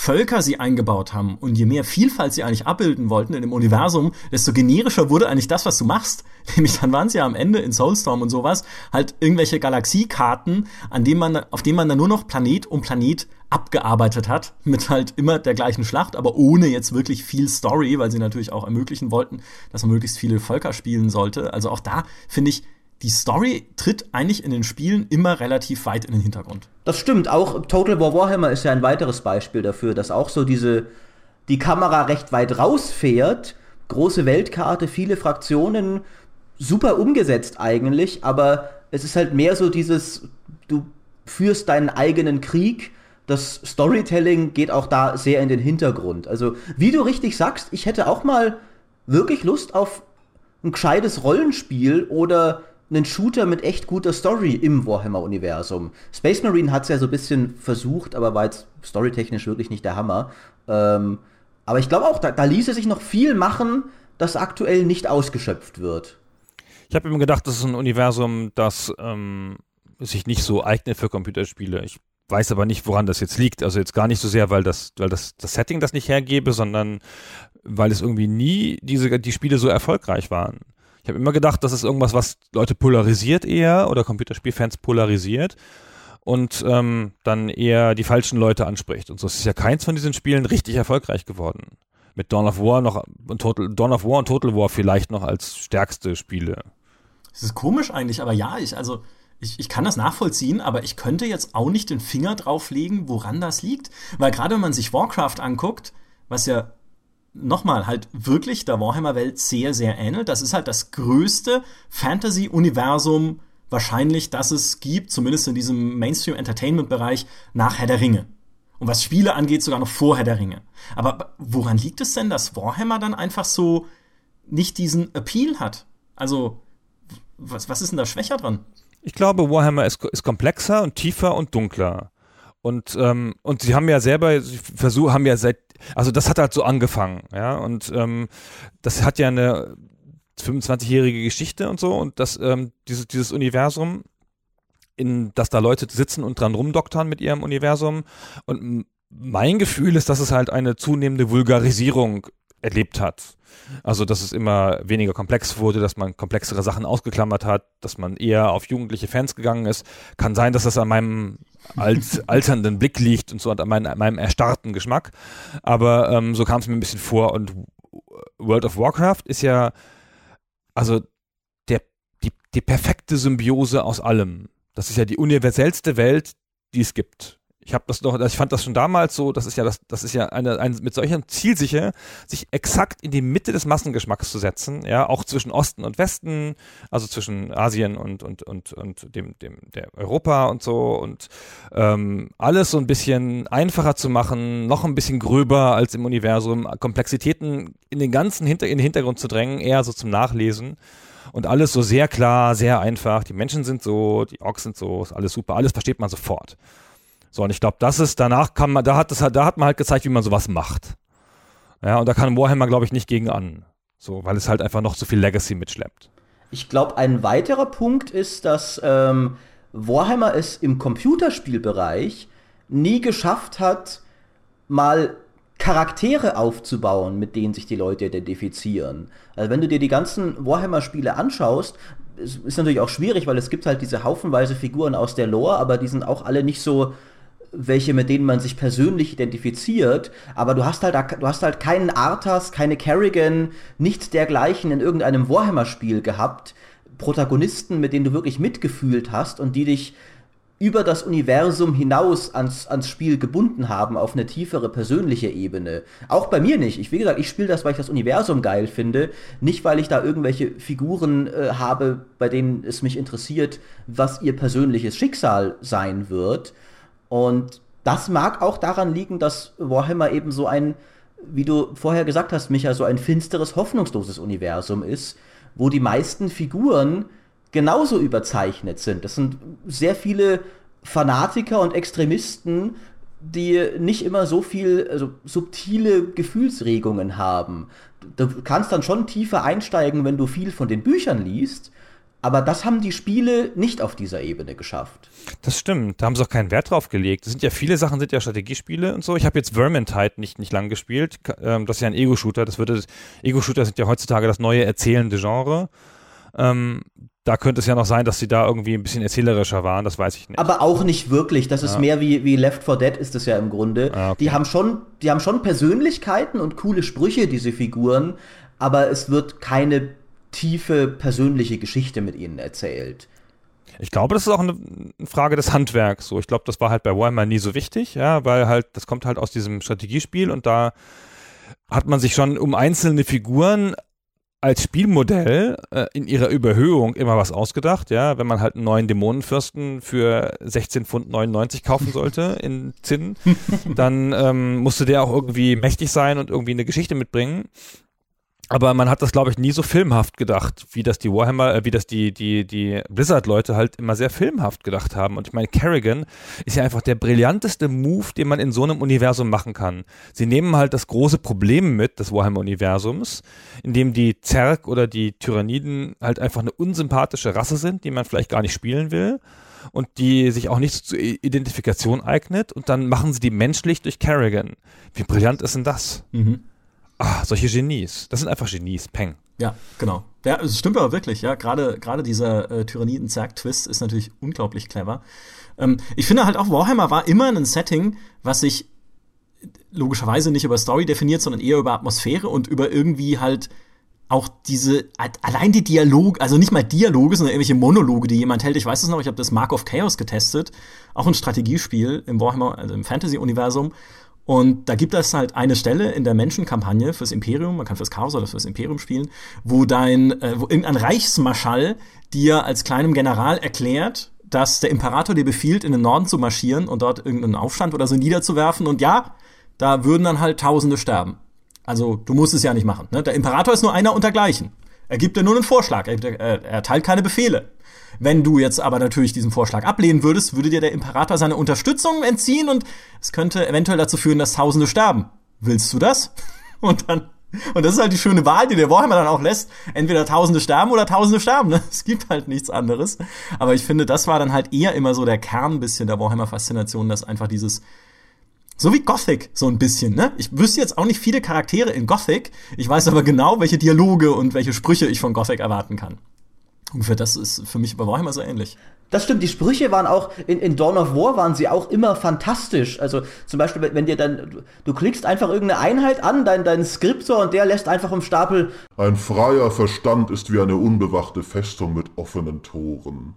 Völker sie eingebaut haben und je mehr Vielfalt sie eigentlich abbilden wollten in dem Universum, desto generischer wurde eigentlich das, was du machst. <laughs> Nämlich dann waren sie ja am Ende in Soulstorm und sowas halt irgendwelche Galaxiekarten, an denen man, auf denen man dann nur noch Planet um Planet abgearbeitet hat, mit halt immer der gleichen Schlacht, aber ohne jetzt wirklich viel Story, weil sie natürlich auch ermöglichen wollten, dass man möglichst viele Völker spielen sollte. Also auch da finde ich, die Story tritt eigentlich in den Spielen immer relativ weit in den Hintergrund. Das stimmt. Auch Total War Warhammer ist ja ein weiteres Beispiel dafür, dass auch so diese die Kamera recht weit rausfährt. Große Weltkarte, viele Fraktionen, super umgesetzt eigentlich, aber es ist halt mehr so dieses, du führst deinen eigenen Krieg. Das Storytelling geht auch da sehr in den Hintergrund. Also, wie du richtig sagst, ich hätte auch mal wirklich Lust auf ein gescheites Rollenspiel oder einen Shooter mit echt guter Story im Warhammer-Universum. Space Marine hat es ja so ein bisschen versucht, aber war jetzt storytechnisch wirklich nicht der Hammer. Ähm, aber ich glaube auch, da, da ließe sich noch viel machen, das aktuell nicht ausgeschöpft wird. Ich habe immer gedacht, das ist ein Universum, das ähm, sich nicht so eignet für Computerspiele. Ich weiß aber nicht, woran das jetzt liegt. Also jetzt gar nicht so sehr, weil das, weil das, das Setting das nicht hergebe, sondern weil es irgendwie nie diese, die Spiele so erfolgreich waren. Ich habe immer gedacht, das ist irgendwas, was Leute polarisiert eher oder Computerspielfans polarisiert und ähm, dann eher die falschen Leute anspricht. Und so ist ja keins von diesen Spielen richtig erfolgreich geworden. Mit Dawn of War noch und Total, Dawn of War und Total War vielleicht noch als stärkste Spiele. Das ist komisch eigentlich, aber ja, ich, also, ich, ich kann das nachvollziehen, aber ich könnte jetzt auch nicht den Finger drauflegen, woran das liegt. Weil gerade wenn man sich Warcraft anguckt, was ja nochmal halt wirklich der Warhammer-Welt sehr, sehr ähnelt. Das ist halt das größte Fantasy-Universum wahrscheinlich, das es gibt, zumindest in diesem Mainstream-Entertainment-Bereich, nach Herr der Ringe. Und was Spiele angeht, sogar noch vor Herr der Ringe. Aber woran liegt es denn, dass Warhammer dann einfach so nicht diesen Appeal hat? Also, was, was ist denn da schwächer dran? Ich glaube, Warhammer ist, ist komplexer und tiefer und dunkler. Und, ähm, und sie haben ja selber, sie versuch, haben ja seit also das hat halt so angefangen, ja, und ähm, das hat ja eine 25-jährige Geschichte und so. Und das, ähm, dieses, dieses Universum, in dass da Leute sitzen und dran rumdoktern mit ihrem Universum. Und mein Gefühl ist, dass es halt eine zunehmende Vulgarisierung erlebt hat. Also, dass es immer weniger komplex wurde, dass man komplexere Sachen ausgeklammert hat, dass man eher auf jugendliche Fans gegangen ist. Kann sein, dass das an meinem alt, <laughs> alternden Blick liegt und so an meinem, an meinem erstarrten Geschmack. Aber ähm, so kam es mir ein bisschen vor. Und World of Warcraft ist ja, also der, die, die perfekte Symbiose aus allem. Das ist ja die universellste Welt, die es gibt ich habe das noch, ich fand das schon damals so, das ist ja das, das ist ja eine, ein, mit solchem Ziel sicher, sich exakt in die Mitte des Massengeschmacks zu setzen, ja, auch zwischen Osten und Westen, also zwischen Asien und und und und dem dem der Europa und so und ähm, alles so ein bisschen einfacher zu machen, noch ein bisschen gröber als im Universum, Komplexitäten in den ganzen Hinter in den Hintergrund zu drängen, eher so zum Nachlesen und alles so sehr klar, sehr einfach. Die Menschen sind so, die Orks sind so, ist alles super, alles versteht man sofort. So, und ich glaube, das ist, danach kann man, da hat das, da hat man halt gezeigt, wie man sowas macht. Ja, und da kann Warhammer, glaube ich, nicht gegen an. So, weil es halt einfach noch zu viel Legacy mitschleppt. Ich glaube, ein weiterer Punkt ist, dass ähm, Warhammer es im Computerspielbereich nie geschafft hat, mal Charaktere aufzubauen, mit denen sich die Leute identifizieren. Also wenn du dir die ganzen Warhammer-Spiele anschaust, ist natürlich auch schwierig, weil es gibt halt diese haufenweise Figuren aus der Lore, aber die sind auch alle nicht so welche, mit denen man sich persönlich identifiziert, aber du hast halt, du hast halt keinen Arthas, keine Kerrigan, nichts dergleichen in irgendeinem Warhammer-Spiel gehabt. Protagonisten, mit denen du wirklich mitgefühlt hast und die dich über das Universum hinaus ans, ans Spiel gebunden haben, auf eine tiefere persönliche Ebene. Auch bei mir nicht. Ich, wie gesagt, ich spiele das, weil ich das Universum geil finde, nicht weil ich da irgendwelche Figuren äh, habe, bei denen es mich interessiert, was ihr persönliches Schicksal sein wird. Und das mag auch daran liegen, dass Warhammer eben so ein, wie du vorher gesagt hast, Micha, so ein finsteres, hoffnungsloses Universum ist, wo die meisten Figuren genauso überzeichnet sind. Das sind sehr viele Fanatiker und Extremisten, die nicht immer so viel also subtile Gefühlsregungen haben. Du kannst dann schon tiefer einsteigen, wenn du viel von den Büchern liest, aber das haben die Spiele nicht auf dieser Ebene geschafft. Das stimmt, da haben sie auch keinen Wert drauf gelegt. Das sind ja viele Sachen, sind ja Strategiespiele und so. Ich habe jetzt Vermintide nicht, nicht lang gespielt. Ähm, das ist ja ein Ego-Shooter. Das würde, Ego-Shooter sind ja heutzutage das neue erzählende Genre. Ähm, da könnte es ja noch sein, dass sie da irgendwie ein bisschen erzählerischer waren, das weiß ich nicht. Aber auch nicht wirklich. Das ist ja. mehr wie, wie Left 4 Dead ist es ja im Grunde. Ah, okay. Die haben schon, die haben schon Persönlichkeiten und coole Sprüche, diese Figuren, aber es wird keine tiefe persönliche Geschichte mit ihnen erzählt. Ich glaube, das ist auch eine Frage des Handwerks. So, ich glaube, das war halt bei Warhammer nie so wichtig, ja, weil halt das kommt halt aus diesem Strategiespiel und da hat man sich schon um einzelne Figuren als Spielmodell äh, in ihrer Überhöhung immer was ausgedacht, ja, wenn man halt einen neuen Dämonenfürsten für 16 Pfund 99 kaufen sollte <laughs> in Zinn, dann ähm, musste der auch irgendwie mächtig sein und irgendwie eine Geschichte mitbringen. Aber man hat das, glaube ich, nie so filmhaft gedacht, wie das die Warhammer, äh, wie das die, die, die Blizzard-Leute halt immer sehr filmhaft gedacht haben. Und ich meine, Kerrigan ist ja einfach der brillanteste Move, den man in so einem Universum machen kann. Sie nehmen halt das große Problem mit des Warhammer-Universums, in dem die Zerg oder die Tyranniden halt einfach eine unsympathische Rasse sind, die man vielleicht gar nicht spielen will und die sich auch nicht zur Identifikation eignet. Und dann machen sie die menschlich durch Kerrigan. Wie brillant ist denn das? Mhm. Ah, solche Genies. Das sind einfach Genies. Peng. Ja, genau. Ja, es stimmt aber wirklich, ja. Gerade, gerade dieser äh, Tyranniden-Zerg-Twist ist natürlich unglaublich clever. Ähm, ich finde halt auch, Warhammer war immer ein Setting, was sich logischerweise nicht über Story definiert, sondern eher über Atmosphäre und über irgendwie halt auch diese, allein die Dialoge, also nicht mal Dialoge, sondern irgendwelche Monologe, die jemand hält. Ich weiß es noch, ich habe das Mark of Chaos getestet, auch ein Strategiespiel im Warhammer, also im Fantasy-Universum. Und da gibt es halt eine Stelle in der Menschenkampagne fürs Imperium, man kann fürs Chaos oder fürs Imperium spielen, wo dein, äh, wo irgendein Reichsmarschall dir als kleinem General erklärt, dass der Imperator dir befiehlt, in den Norden zu marschieren und dort irgendeinen Aufstand oder so niederzuwerfen. Und ja, da würden dann halt Tausende sterben. Also du musst es ja nicht machen. Ne? Der Imperator ist nur einer untergleichen. Er gibt dir nur einen Vorschlag, er, er, er erteilt keine Befehle. Wenn du jetzt aber natürlich diesen Vorschlag ablehnen würdest, würde dir der Imperator seine Unterstützung entziehen und es könnte eventuell dazu führen, dass Tausende sterben. Willst du das? <laughs> Und dann und das ist halt die schöne Wahl, die der Warhammer dann auch lässt. Entweder Tausende sterben oder Tausende sterben. Ne? <laughs> Es gibt halt nichts anderes. Aber ich finde, das war dann halt eher immer so der Kern bisschen der Warhammer-Faszination, dass einfach dieses so wie Gothic, so ein bisschen, ne? Ich wüsste jetzt auch nicht viele Charaktere in Gothic. Ich weiß aber genau, welche Dialoge und welche Sprüche ich von Gothic erwarten kann. Ungefähr das ist für mich bei Warhammer so ähnlich. Das stimmt, die Sprüche waren auch, in, in Dawn of War waren sie auch immer fantastisch. Also zum Beispiel, wenn dir dann, du klickst einfach irgendeine Einheit an, dein, dein Skriptor und der lässt einfach im Stapel. Ein freier Verstand ist wie eine unbewachte Festung mit offenen Toren.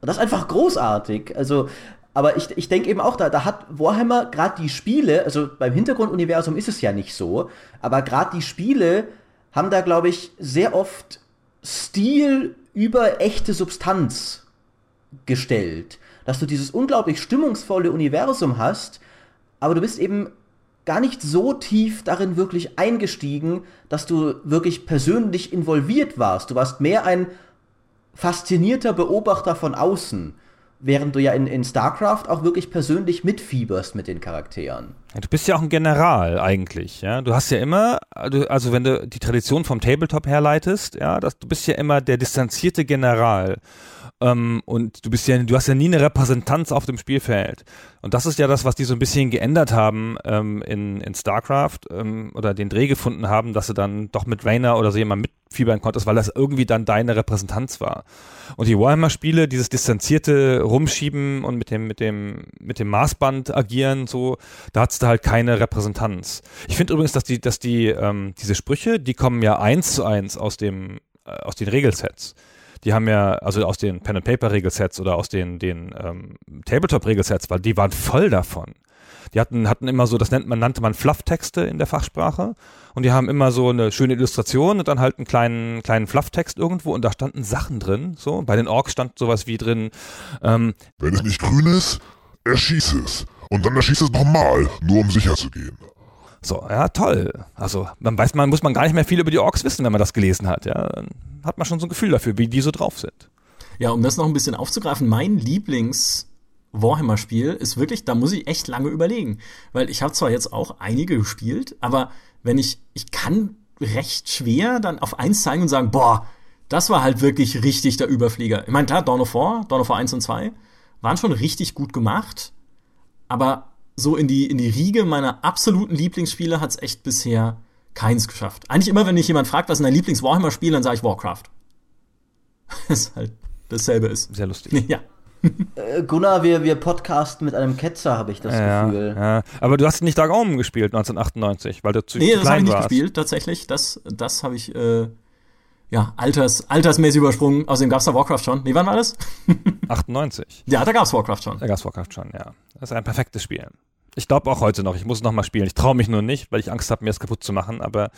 Und das ist einfach großartig. Also, aber ich, ich denke eben auch, da, da hat Warhammer gerade die Spiele, also beim Hintergrunduniversum ist es ja nicht so, aber gerade die Spiele haben da, glaube ich, sehr oft Stil über echte Substanz gestellt. Dass du dieses unglaublich stimmungsvolle Universum hast, aber du bist eben gar nicht so tief darin wirklich eingestiegen, dass du wirklich persönlich involviert warst. Du warst mehr ein faszinierter Beobachter von außen während du ja in, in StarCraft auch wirklich persönlich mitfieberst mit den Charakteren. Du bist ja auch ein General eigentlich, ja. Du hast ja immer, also wenn du die Tradition vom Tabletop herleitest, ja, das, du bist ja immer der distanzierte General. Ähm, und du bist ja, du hast ja nie eine Repräsentanz auf dem Spielfeld. Und das ist ja das, was die so ein bisschen geändert haben ähm, in, in StarCraft ähm, oder den Dreh gefunden haben, dass du dann doch mit Rainer oder so jemand mitfiebern konntest, weil das irgendwie dann deine Repräsentanz war. Und die Warhammer-Spiele, dieses distanzierte Rumschieben und mit dem, mit dem, mit dem Maßband agieren, so, da du halt keine Repräsentanz. Ich finde übrigens, dass die, dass die, ähm, diese Sprüche, die kommen ja eins zu eins aus dem, äh, aus den Regelsets die haben ja, also aus den Pen and Paper Regelsets oder aus den, den ähm, Tabletop Regelsets, weil die waren voll davon. Die hatten, hatten immer so, das nennt man, nannte man Flufftexte in der Fachsprache. Und die haben immer so eine schöne Illustration und dann halt einen kleinen, kleinen Flufftext irgendwo und da standen Sachen drin. So, bei den Orks stand sowas wie drin. Ähm, Wenn es nicht grün ist, erschieß es. Und dann erschieß es nochmal, nur um sicher zu gehen. So, ja, toll. Also, dann weiß man, muss man gar nicht mehr viel über die Orks wissen, wenn man das gelesen hat. Ja, dann hat man schon so ein Gefühl dafür, wie die so drauf sind. Ja, um das noch ein bisschen aufzugreifen, mein Lieblings Warhammer-Spiel ist wirklich, da muss ich echt lange überlegen. Weil ich habe zwar jetzt auch einige gespielt, aber wenn ich, ich kann recht schwer dann auf eins zeigen und sagen, boah, das war halt wirklich richtig der Überflieger. Ich meine, klar, Dawn of War, Dawn of War 1 und 2 waren schon richtig gut gemacht, aber so in die, in die Riege meiner absoluten Lieblingsspiele hat es echt bisher keins geschafft. Eigentlich immer, wenn mich jemand fragt, was ist dein Lieblings-Warhammer-Spiel, dann sage ich Warcraft. <laughs> das halt dasselbe ist. Sehr lustig. <laughs> Ja. Äh, Gunnar, wir, wir podcasten mit einem Ketzer, habe ich das ja, Gefühl. Ja. Aber du hast nicht Dark Omen gespielt 1998, weil du zu, nee, zu klein warst. Nee, das habe ich nicht gespielt, tatsächlich. Das, das habe ich äh, ja, alters, altersmäßig übersprungen. Außerdem gab es da Warcraft schon. Nee, wann war das? <laughs> 98. Ja, da gab es Warcraft schon. Da gab es Warcraft schon, ja. Das ist ein perfektes Spiel. Ich glaube auch heute noch. Ich muss noch mal spielen. Ich traue mich nur nicht, weil ich Angst habe, mir es kaputt zu machen. Aber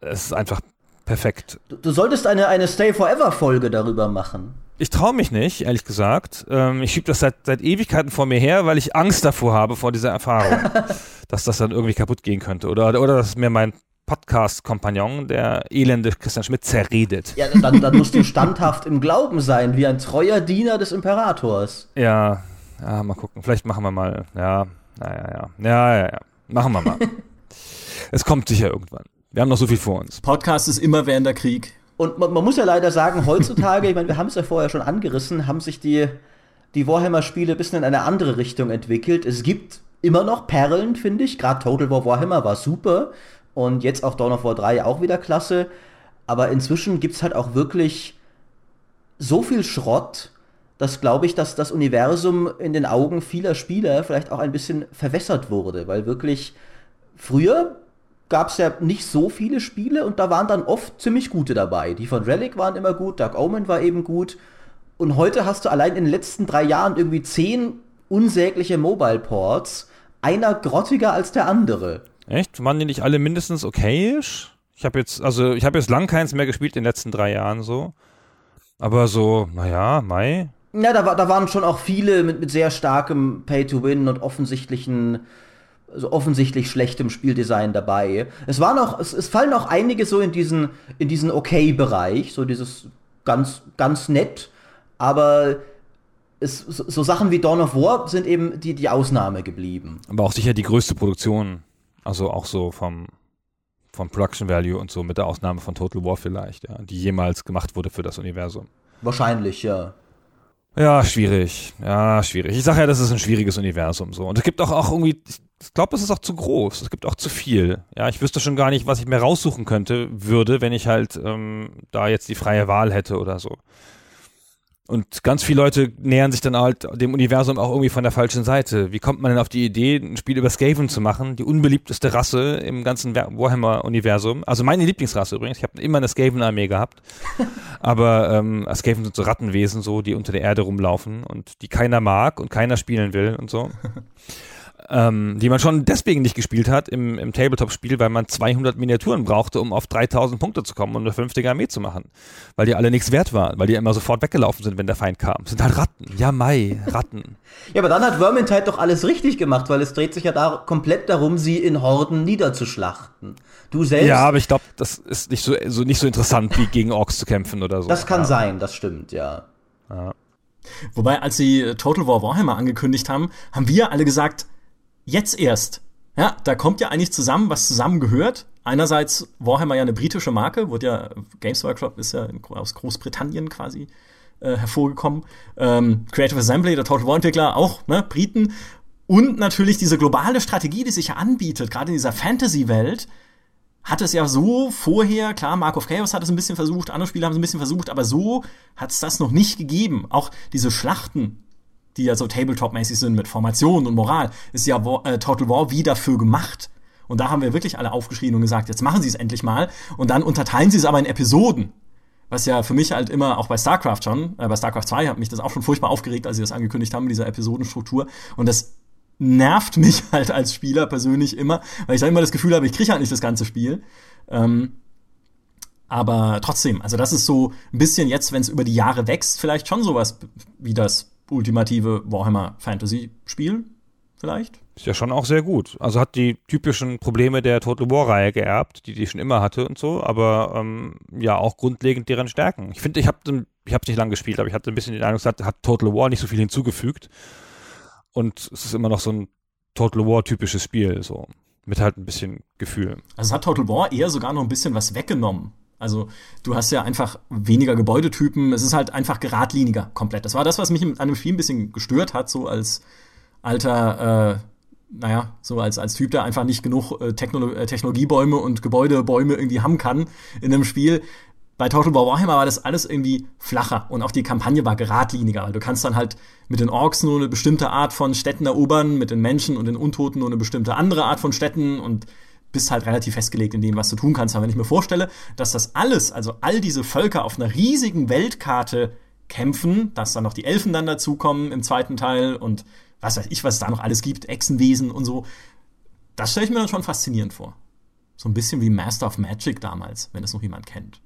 es ist einfach perfekt. Du, du solltest eine, eine Stay Forever Folge darüber machen. Ich traue mich nicht, ehrlich gesagt. Ähm, ich schiebe das seit, seit Ewigkeiten vor mir her, weil ich Angst davor habe, vor dieser Erfahrung, <laughs> dass das dann irgendwie kaputt gehen könnte. Oder, oder dass mir mein Podcast-Kompagnon, der elende Christian Schmidt, zerredet. Ja, dann, dann musst du standhaft im Glauben sein, wie ein treuer Diener des Imperators. Ja, ja, mal gucken. Vielleicht machen wir mal. Ja, naja, ja. Ja, ja, ja. Machen wir mal. <laughs> es kommt sicher irgendwann. Wir haben noch so viel vor uns. Podcast ist immer während der Krieg. Und man, man muss ja leider sagen, heutzutage, <laughs> ich meine, wir haben es ja vorher schon angerissen, haben sich die, die Warhammer-Spiele ein bisschen in eine andere Richtung entwickelt. Es gibt immer noch Perlen, finde ich. Gerade Total War Warhammer war super. Und jetzt auch Dawn of War 3 auch wieder klasse. Aber inzwischen gibt es halt auch wirklich so viel Schrott, dass, glaube ich, dass das Universum in den Augen vieler Spieler vielleicht auch ein bisschen verwässert wurde. Weil wirklich früher gab es ja nicht so viele Spiele und da waren dann oft ziemlich gute dabei. Die von Relic waren immer gut, Dark Omen war eben gut. Und heute hast du allein in den letzten drei Jahren irgendwie zehn unsägliche Mobile-Ports, einer grottiger als der andere. Echt? Waren die nicht alle mindestens okayisch? Ich habe jetzt, also ich habe jetzt lang keins mehr gespielt in den letzten drei Jahren so. Aber so, naja, Mai. Ja, da, da waren schon auch viele mit, mit sehr starkem Pay-to-Win und offensichtlichen so offensichtlich schlechtem Spieldesign dabei. Es waren auch, es, es fallen auch einige so in diesen, in diesen Okay-Bereich, so dieses ganz, ganz nett, aber es, so, so, Sachen wie Dawn of War sind eben die, die Ausnahme geblieben. Aber auch sicher die größte Produktion, also auch so vom, vom Production Value und so, mit der Ausnahme von Total War vielleicht, ja, die jemals gemacht wurde für das Universum. Wahrscheinlich, ja. Ja, schwierig. Ja, schwierig. Ich sage ja, das ist ein schwieriges Universum so. Und es gibt auch, auch irgendwie, ich glaube, es ist auch zu groß. Es gibt auch zu viel. Ja, ich wüsste schon gar nicht, was ich mir raussuchen könnte, würde, wenn ich halt ähm, da jetzt die freie Wahl hätte oder so. Und ganz viele Leute nähern sich dann halt dem Universum auch irgendwie von der falschen Seite. Wie kommt man denn auf die Idee, ein Spiel über Skaven zu machen? Die unbeliebteste Rasse im ganzen Warhammer-Universum. Also meine Lieblingsrasse übrigens. Ich habe immer eine Skaven-Armee gehabt. <laughs> Aber ähm, Skaven sind so Rattenwesen, so, die unter der Erde rumlaufen und die keiner mag und keiner spielen will und so. <laughs> ähm, die man schon deswegen nicht gespielt hat im, im Tabletop-Spiel, weil man 200 Miniaturen brauchte, um auf 3000 Punkte zu kommen und eine vernünftige Armee zu machen. Weil die alle nichts wert waren, weil die immer sofort weggelaufen sind, wenn der Feind kam. Das sind halt Ratten. Ja, Mai, Ratten. <laughs> ja, aber dann hat Vermintide doch alles richtig gemacht, weil es dreht sich ja da komplett darum, sie in Horden niederzuschlachten. Du selbst. Ja, aber ich glaube, das ist nicht so, so, nicht so interessant, wie gegen Orks zu kämpfen oder so. Das kann ja. sein, das stimmt, ja. ja. Wobei, als sie Total War Warhammer angekündigt haben, haben wir alle gesagt, jetzt erst. Ja, da kommt ja eigentlich zusammen, was zusammengehört. Einerseits Warhammer ja eine britische Marke, wurde ja, Games Workshop ist ja aus Großbritannien quasi äh, hervorgekommen. Ähm, Creative Assembly, der Total War Entwickler, auch, ne, Briten. Und natürlich diese globale Strategie, die sich ja anbietet, gerade in dieser Fantasy-Welt, hat es ja so vorher, klar, Mark of Chaos hat es ein bisschen versucht, andere Spiele haben es ein bisschen versucht, aber so hat es das noch nicht gegeben. Auch diese Schlachten, die ja so Tabletop-mäßig sind mit Formation und Moral, ist ja äh, Total War wie dafür gemacht. Und da haben wir wirklich alle aufgeschrien und gesagt, jetzt machen sie es endlich mal. Und dann unterteilen sie es aber in Episoden. Was ja für mich halt immer, auch bei StarCraft schon, äh, bei StarCraft 2 hat mich das auch schon furchtbar aufgeregt, als sie das angekündigt haben, diese Episodenstruktur. Und das nervt <laughs> mich halt als Spieler persönlich immer, weil ich dann immer das Gefühl habe, ich kriege halt nicht das ganze Spiel. Ähm, aber trotzdem, also das ist so ein bisschen jetzt, wenn es über die Jahre wächst, vielleicht schon sowas wie das ultimative Warhammer Fantasy Spiel, vielleicht. Ist ja schon auch sehr gut. Also hat die typischen Probleme der Total War Reihe geerbt, die die schon immer hatte und so, aber ähm, ja auch grundlegend deren Stärken. Ich finde, ich habe ich habe nicht lange gespielt, aber ich hatte ein bisschen den Eindruck, hat, hat Total War nicht so viel hinzugefügt und es ist immer noch so ein Total War typisches Spiel so mit halt ein bisschen Gefühl. Also es hat Total War eher sogar noch ein bisschen was weggenommen also du hast ja einfach weniger Gebäudetypen, es ist halt einfach geradliniger komplett. Das war das, was mich an dem Spiel ein bisschen gestört hat, so als alter, äh, naja, so als, als Typ, der einfach nicht genug äh, Techno äh, Technologiebäume und Gebäudebäume irgendwie haben kann in einem Spiel. Bei Total War Warhammer war das alles irgendwie flacher und auch die Kampagne war geradliniger, weil du kannst dann halt mit den Orks nur eine bestimmte Art von Städten erobern, mit den Menschen und den Untoten nur eine bestimmte andere Art von Städten und bist halt relativ festgelegt in dem, was du tun kannst. Aber wenn ich mir vorstelle, dass das alles, also all diese Völker auf einer riesigen Weltkarte kämpfen, dass dann noch die Elfen dann dazukommen im zweiten Teil und was weiß ich, was es da noch alles gibt, Echsenwesen und so. Das stelle ich mir dann schon faszinierend vor. So ein bisschen wie Master of Magic damals, wenn es noch jemand kennt.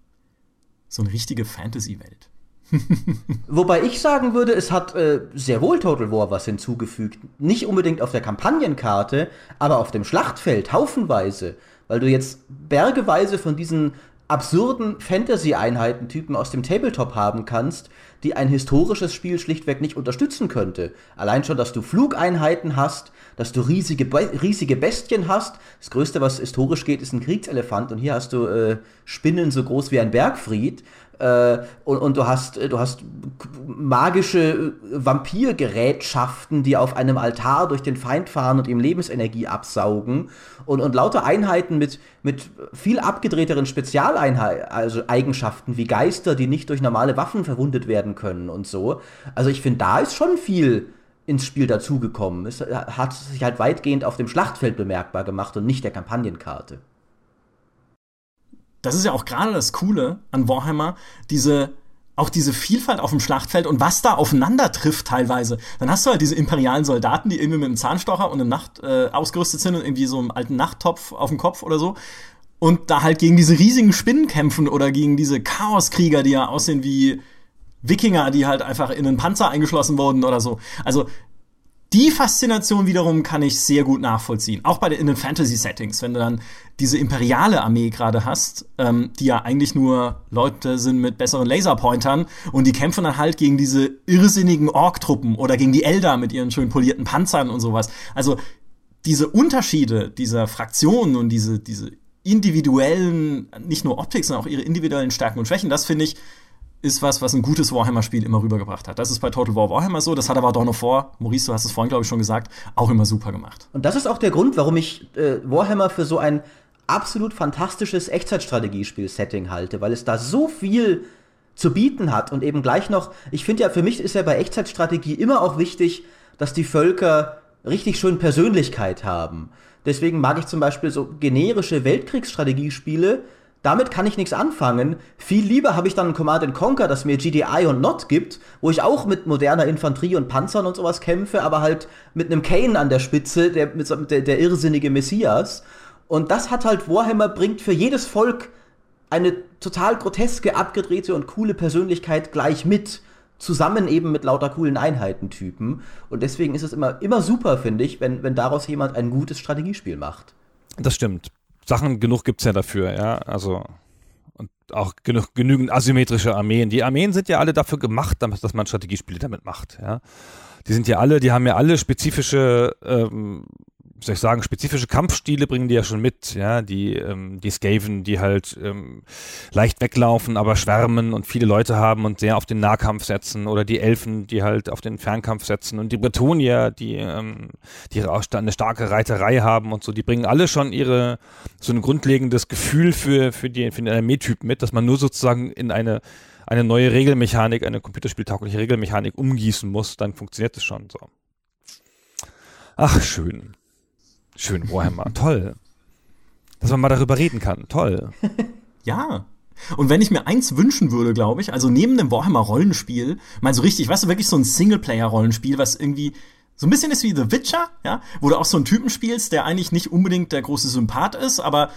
So eine richtige Fantasy-Welt. <laughs> Wobei ich sagen würde, es hat äh, sehr wohl Total War was hinzugefügt. Nicht unbedingt auf der Kampagnenkarte, aber auf dem Schlachtfeld haufenweise. Weil du jetzt bergeweise von diesen absurden Fantasy-Einheiten-Typen aus dem Tabletop haben kannst, die ein historisches Spiel schlichtweg nicht unterstützen könnte. Allein schon, dass du Flugeinheiten hast, dass du riesige, riesige Bestien hast. Das Größte, was historisch geht, ist ein Kriegselefant und hier hast du äh, Spinnen so groß wie ein Bergfried. Äh, und, und, du hast, du hast magische Vampirgerätschaften, die auf einem Altar durch den Feind fahren und ihm Lebensenergie absaugen. Und, und lauter Einheiten mit, mit viel abgedrehteren Spezialeinheiten, also Eigenschaften wie Geister, die nicht durch normale Waffen verwundet werden können und so. Also ich finde, da ist schon viel ins Spiel dazugekommen. Es hat sich halt weitgehend auf dem Schlachtfeld bemerkbar gemacht und nicht der Kampagnenkarte das ist ja auch gerade das Coole an Warhammer, diese auch diese Vielfalt auf dem Schlachtfeld und was da aufeinander trifft teilweise. Dann hast du halt diese imperialen Soldaten, die irgendwie mit einem Zahnstocher und einem Nacht äh, ausgerüstet sind und irgendwie so einem alten Nachttopf auf dem Kopf oder so. Und da halt gegen diese riesigen Spinnen kämpfen oder gegen diese Chaoskrieger, die ja aussehen wie Wikinger, die halt einfach in einen Panzer eingeschlossen wurden oder so. Also die Faszination wiederum kann ich sehr gut nachvollziehen. Auch bei den, in den Fantasy-Settings, wenn du dann diese imperiale Armee gerade hast, ähm, die ja eigentlich nur Leute sind mit besseren Laserpointern und die kämpfen dann halt gegen diese irrsinnigen Ork-Truppen oder gegen die Eldar mit ihren schön polierten Panzern und sowas. Also diese Unterschiede dieser Fraktionen und diese, diese individuellen, nicht nur Optik, sondern auch ihre individuellen Stärken und Schwächen, das finde ich ist was, was ein gutes Warhammer-Spiel immer rübergebracht hat. Das ist bei Total War Warhammer so, das hat aber Dawn of War, Maurice, du hast es vorhin, glaube ich, schon gesagt, auch immer super gemacht. Und das ist auch der Grund, warum ich äh, Warhammer für so ein absolut fantastisches Echtzeitstrategiespiel-Setting halte, weil es da so viel zu bieten hat und eben gleich noch, ich finde ja, für mich ist ja bei Echtzeitstrategie immer auch wichtig, dass die Völker richtig schön Persönlichkeit haben. Deswegen mag ich zum Beispiel so generische Weltkriegsstrategiespiele, damit kann ich nichts anfangen. Viel lieber habe ich dann ein Command Conquer, das mir GDI und Not gibt, wo ich auch mit moderner Infanterie und Panzern und sowas kämpfe, aber halt mit einem Kane an der Spitze, der, der, der irrsinnige Messias. Und das hat halt Warhammer bringt für jedes Volk eine total groteske, abgedrehte und coole Persönlichkeit gleich mit. Zusammen eben mit lauter coolen Einheitentypen. Und deswegen ist es immer, immer super, finde ich, wenn, wenn daraus jemand ein gutes Strategiespiel macht. Das stimmt. Sachen genug gibt es ja dafür, ja. Also und auch genug, genügend asymmetrische Armeen. Die Armeen sind ja alle dafür gemacht, dass man Strategiespiele damit macht, ja. Die sind ja alle, die haben ja alle spezifische ähm, wie soll ich sagen, spezifische Kampfstile bringen die ja schon mit, ja, die, ähm, die Skaven, die halt ähm, leicht weglaufen, aber schwärmen und viele Leute haben und sehr auf den Nahkampf setzen oder die Elfen, die halt auf den Fernkampf setzen und die Bretonier, die, ähm, die eine starke Reiterei haben und so, die bringen alle schon ihre, so ein grundlegendes Gefühl für, für, die, für den Armeetyp mit, dass man nur sozusagen in eine eine neue Regelmechanik, eine computerspieltaugliche Regelmechanik umgießen muss, dann funktioniert es schon so. Ach, schön. Schön Warhammer. <laughs> Toll. Dass man mal darüber reden kann. Toll. <laughs> ja. Und wenn ich mir eins wünschen würde, glaube ich, also neben dem Warhammer Rollenspiel, mal so richtig, weißt du, wirklich so ein Singleplayer Rollenspiel, was irgendwie so ein bisschen ist wie The Witcher, ja, wo du auch so einen Typen spielst, der eigentlich nicht unbedingt der große Sympath ist, aber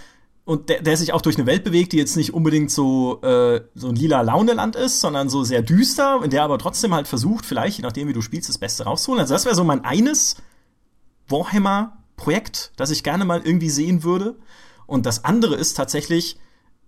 und der, der sich auch durch eine Welt bewegt, die jetzt nicht unbedingt so äh, so ein lila Launeland ist, sondern so sehr düster, in der aber trotzdem halt versucht, vielleicht je nachdem wie du spielst, das Beste rauszuholen. Also das wäre so mein eines Warhammer Projekt, das ich gerne mal irgendwie sehen würde. Und das andere ist tatsächlich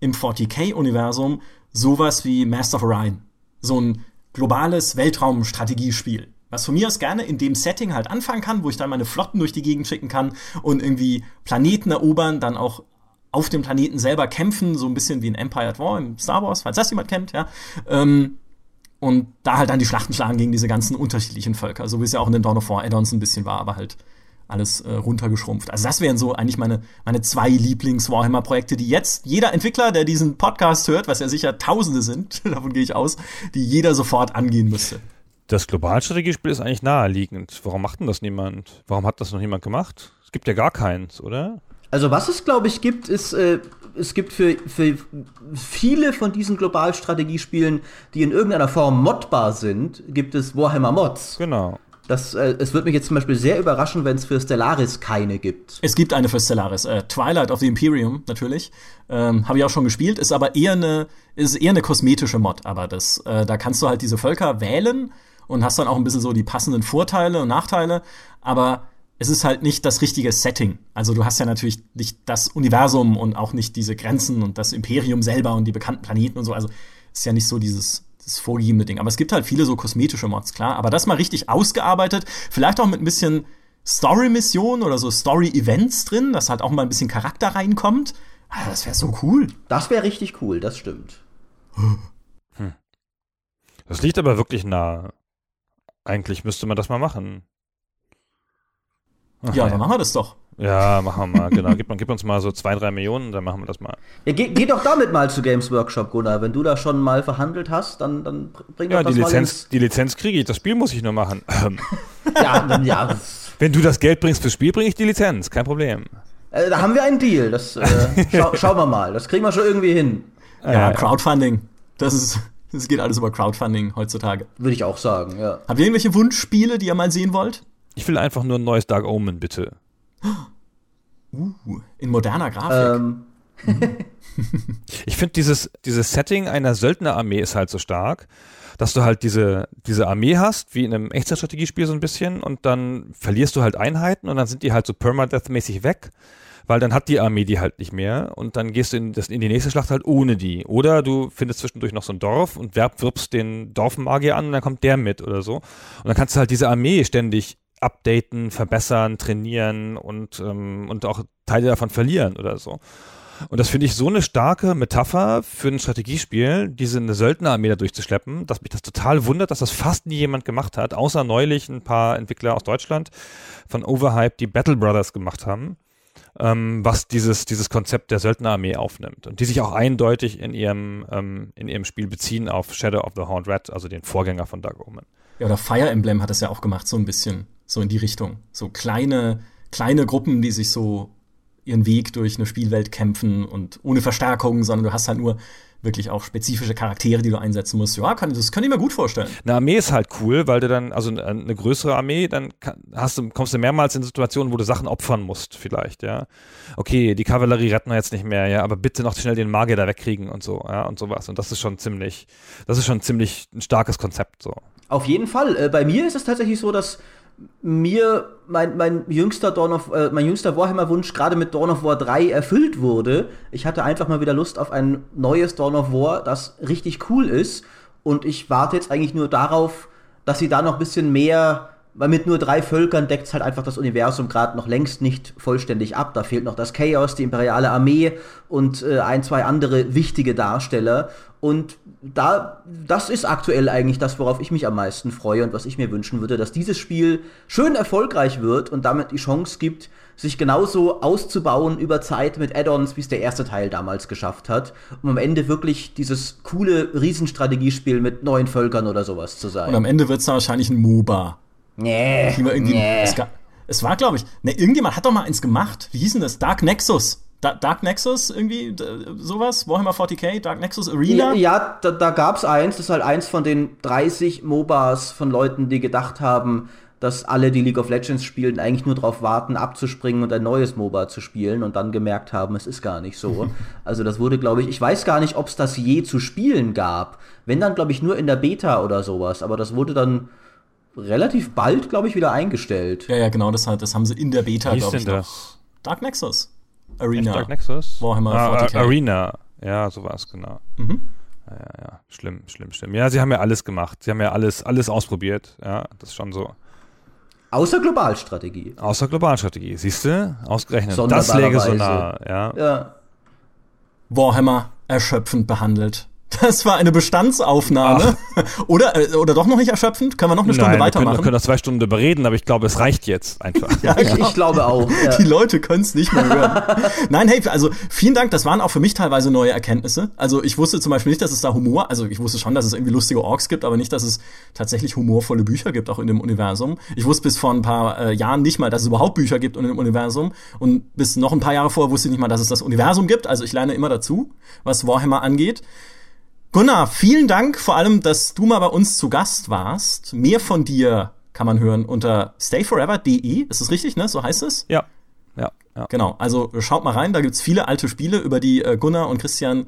im 40k-Universum sowas wie Master of Orion. So ein globales Weltraumstrategiespiel. Was von mir aus gerne in dem Setting halt anfangen kann, wo ich dann meine Flotten durch die Gegend schicken kann und irgendwie Planeten erobern, dann auch auf dem Planeten selber kämpfen, so ein bisschen wie in Empire at War im Star Wars, falls das jemand kennt, ja. Ähm, und da halt dann die Schlachten schlagen gegen diese ganzen unterschiedlichen Völker, so wie es ja auch in den Dawn of War Add-ons ein bisschen war, aber halt alles äh, runtergeschrumpft. Also das wären so eigentlich meine, meine zwei Lieblings-Warhammer-Projekte, die jetzt jeder Entwickler, der diesen Podcast hört, was ja sicher Tausende sind, <laughs> davon gehe ich aus, die jeder sofort angehen müsste. Das Globalstrategiespiel ist eigentlich naheliegend. Warum macht denn das niemand? Warum hat das noch niemand gemacht? Es gibt ja gar keins, oder? Also was es, glaube ich, gibt, ist, äh, es gibt für, für viele von diesen Globalstrategiespielen, die in irgendeiner Form modbar sind, gibt es Warhammer Mods. Genau Das, äh, es würde mich jetzt zum Beispiel sehr überraschen, wenn es für Stellaris keine gibt. Es gibt eine für Stellaris. Äh, Twilight of the Imperium, natürlich. Ähm, Habe ich auch schon gespielt. Ist aber eher eine, ist eher eine kosmetische Mod. Aber das, äh, da kannst du halt diese Völker wählen und hast dann auch ein bisschen so die passenden Vorteile und Nachteile. Aber es ist halt nicht das richtige Setting. Also du hast ja natürlich nicht das Universum und auch nicht diese Grenzen und das Imperium selber und die bekannten Planeten und so. Also ist ja nicht so dieses das vorgegebene Ding. Aber es gibt halt viele so kosmetische Mods, klar. Aber das mal richtig ausgearbeitet, vielleicht auch mit ein bisschen Story-Missionen oder so Story-Events drin, dass halt auch mal ein bisschen Charakter reinkommt. Ah, das wäre so cool. Das wäre richtig cool, das stimmt. Hm. Das liegt aber wirklich nah. Eigentlich müsste man das mal machen. Ach, ja, dann machen wir das doch. Ja, machen wir mal, genau. Gib, gib, uns mal so zwei, drei Millionen, dann machen wir das mal. Ja, geh, geh, doch damit mal zu Games Workshop, Gunnar. Wenn du da schon mal verhandelt hast, dann, dann bring ja, doch das die Lizenz, mal ins die Lizenz kriege ich, das Spiel muss ich nur machen. <laughs> ja, ja. Wenn du das Geld bringst fürs Spiel, bringe ich die Lizenz, kein Problem. Äh, da haben wir einen Deal. Das äh, schau, <laughs> schauen wir mal. Das kriegen wir schon irgendwie hin. Ja, Crowdfunding. Das ist. Das geht alles über Crowdfunding heutzutage. Würde ich auch sagen, ja. Habt ihr irgendwelche Wunschspiele, die ihr mal sehen wollt? Ich will einfach nur ein neues Dark Omen, bitte. <gasps> Uh, in moderner Grafik. Ähm. <laughs> ich finde dieses, dieses Setting einer Söldnerarmee ist halt so stark, dass du halt diese, diese Armee hast, wie in einem Echtzeitstrategiespiel so ein bisschen, und dann verlierst du halt Einheiten und dann sind die halt so permadeath-mäßig weg, weil dann hat die Armee die halt nicht mehr und dann gehst du in, das, in die nächste Schlacht halt ohne die. Oder du findest zwischendurch noch so ein Dorf und werb, wirbst den Dorfmagier an und dann kommt der mit oder so. Und dann kannst du halt diese Armee ständig updaten, verbessern, trainieren und, ähm, und auch Teile davon verlieren oder so. Und das finde ich so eine starke Metapher für ein Strategiespiel, diese eine Söldnerarmee da durchzuschleppen, dass mich das total wundert, dass das fast nie jemand gemacht hat, außer neulich ein paar Entwickler aus Deutschland von Overhype, die Battle Brothers gemacht haben, ähm, was dieses, dieses Konzept der Söldnerarmee aufnimmt und die sich auch eindeutig in ihrem, ähm, in ihrem Spiel beziehen auf Shadow of the Horned Red, also den Vorgänger von Dark Omen. Ja, oder Fire Emblem hat es ja auch gemacht, so ein bisschen so in die Richtung. So kleine, kleine Gruppen, die sich so ihren Weg durch eine Spielwelt kämpfen und ohne Verstärkung, sondern du hast halt nur wirklich auch spezifische Charaktere, die du einsetzen musst. Ja, kann, das kann ich mir gut vorstellen. Eine Armee ist halt cool, weil du dann, also eine größere Armee, dann hast du, kommst du mehrmals in Situationen, wo du Sachen opfern musst, vielleicht, ja. Okay, die Kavallerie retten wir jetzt nicht mehr, ja, aber bitte noch schnell den Magier da wegkriegen und so, ja, und sowas. Und das ist schon ziemlich, das ist schon ziemlich ein starkes Konzept, so. Auf jeden Fall. Äh, bei mir ist es tatsächlich so, dass mir mein, mein jüngster Dawn of, äh, mein jüngster Warhammer-Wunsch gerade mit Dawn of War 3 erfüllt wurde. Ich hatte einfach mal wieder Lust auf ein neues Dawn of War, das richtig cool ist. Und ich warte jetzt eigentlich nur darauf, dass sie da noch ein bisschen mehr, weil mit nur drei Völkern deckt halt einfach das Universum gerade noch längst nicht vollständig ab. Da fehlt noch das Chaos, die imperiale Armee und äh, ein, zwei andere wichtige Darsteller. Und da, das ist aktuell eigentlich das, worauf ich mich am meisten freue und was ich mir wünschen würde, dass dieses Spiel schön erfolgreich wird und damit die Chance gibt, sich genauso auszubauen über Zeit mit Add-ons, wie es der erste Teil damals geschafft hat, um am Ende wirklich dieses coole Riesenstrategiespiel mit neuen Völkern oder sowas zu sein. Und am Ende wird es wahrscheinlich ein MOBA. Nee. nee. Es, es war, glaube ich, ne, irgendjemand hat doch mal eins gemacht. Wie hieß denn das? Dark Nexus. Dark Nexus irgendwie, sowas? Warhammer 40k, Dark Nexus Arena? Ja, da, da gab es eins, das ist halt eins von den 30 MOBAs von Leuten, die gedacht haben, dass alle, die League of Legends spielen, eigentlich nur darauf warten, abzuspringen und ein neues MOBA zu spielen und dann gemerkt haben, es ist gar nicht so. <laughs> also das wurde, glaube ich, ich weiß gar nicht, ob es das je zu spielen gab. Wenn dann, glaube ich, nur in der Beta oder sowas, aber das wurde dann relativ bald, glaube ich, wieder eingestellt. Ja, ja, genau, das, das haben sie in der Beta, glaube ich, noch. Dark Nexus. Arena. Dark Nexus? Warhammer ah, 40k. Arena. Ja, so war es, genau. Mhm. Ja, ja, ja, schlimm, schlimm, schlimm. Ja, sie haben ja alles gemacht. Sie haben ja alles, alles ausprobiert. Ja, das ist schon so. Außer Globalstrategie. Außer Globalstrategie, siehst du? Ausgerechnet. Das läge so nah, ja. ja. Warhammer erschöpfend behandelt. Das war eine Bestandsaufnahme. <laughs> Oder, äh, oder doch noch nicht erschöpfend? Können wir noch eine Stunde Nein, weitermachen? Wir können, wir können noch zwei Stunden überreden, aber ich glaube, es reicht jetzt einfach. <laughs> ja, ich, ich, glaube auch. <laughs> Ja. Die Leute können es nicht mehr hören. Nein, hey, also vielen Dank. Das waren auch für mich teilweise neue Erkenntnisse. Also ich wusste zum Beispiel nicht, dass es da Humor, also ich wusste schon, dass es irgendwie lustige Orks gibt, aber nicht, dass es tatsächlich humorvolle Bücher gibt, auch in dem Universum. Ich wusste bis vor ein paar äh, Jahren nicht mal, dass es überhaupt Bücher gibt in dem Universum. Und bis noch ein paar Jahre vorher wusste ich nicht mal, dass es das Universum gibt. Also ich lerne immer dazu, was Warhammer angeht. Gunnar, vielen Dank vor allem, dass du mal bei uns zu Gast warst, mehr von dir kann man hören unter stayforever.de. Ist das richtig, ne? So heißt es? Ja. Ja, ja. Genau, also schaut mal rein, da gibt's viele alte Spiele, über die äh, Gunnar und Christian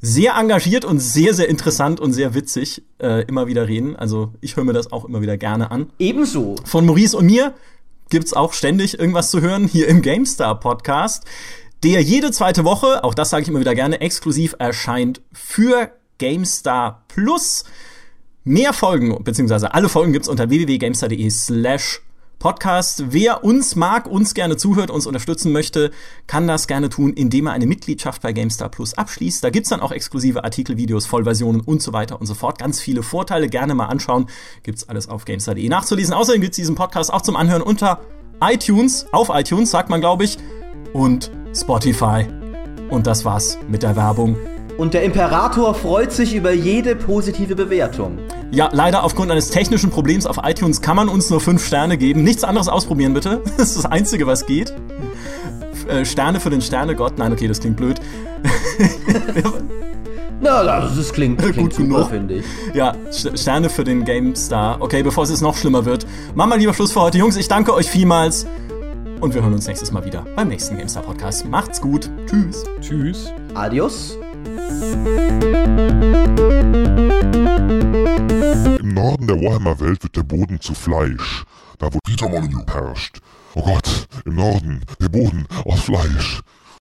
sehr engagiert und sehr, sehr interessant und sehr witzig äh, immer wieder reden. Also ich höre mir das auch immer wieder gerne an. Ebenso. Von Maurice und mir gibt's auch ständig irgendwas zu hören hier im GameStar Podcast, der jede zweite Woche, auch das sage ich immer wieder gerne, exklusiv erscheint für GameStar Plus. Mehr Folgen, beziehungsweise alle Folgen gibt's unter www.gamestar.de slash Podcast. Wer uns mag, uns gerne zuhört, uns unterstützen möchte, kann das gerne tun, indem er eine Mitgliedschaft bei GameStar Plus abschließt. Da gibt's dann auch exklusive Artikel, Videos, Vollversionen und so weiter und so fort. Ganz viele Vorteile, gerne mal anschauen. Gibt's alles auf GameStar.de nachzulesen. Außerdem gibt's diesen Podcast auch zum Anhören unter iTunes, auf iTunes, sagt man, glaube ich, und Spotify. Und das war's mit der Werbung. Und der Imperator freut sich über jede positive Bewertung. Ja, leider aufgrund eines technischen Problems auf iTunes kann man uns nur fünf Sterne geben. Nichts anderes ausprobieren, bitte. <laughs> Das ist das Einzige, was geht. Äh, Sterne für den Sternegott. Nein, okay, das klingt blöd. <laughs> Na, das, das klingt, klingt Gut super, genug. finde ich. Ja, St- Sterne für den GameStar. Okay, bevor es jetzt noch schlimmer wird. Machen wir lieber Schluss für heute. Jungs, ich danke euch vielmals. Und wir hören uns nächstes Mal wieder beim nächsten GameStar Podcast. Macht's gut. Tschüss. Tschüss. Adios. Im Norden der Warhammer-Welt wird der Boden zu Fleisch. Da wo Peter Molyneux herrscht. Oh Gott, im Norden, der Boden aus Fleisch.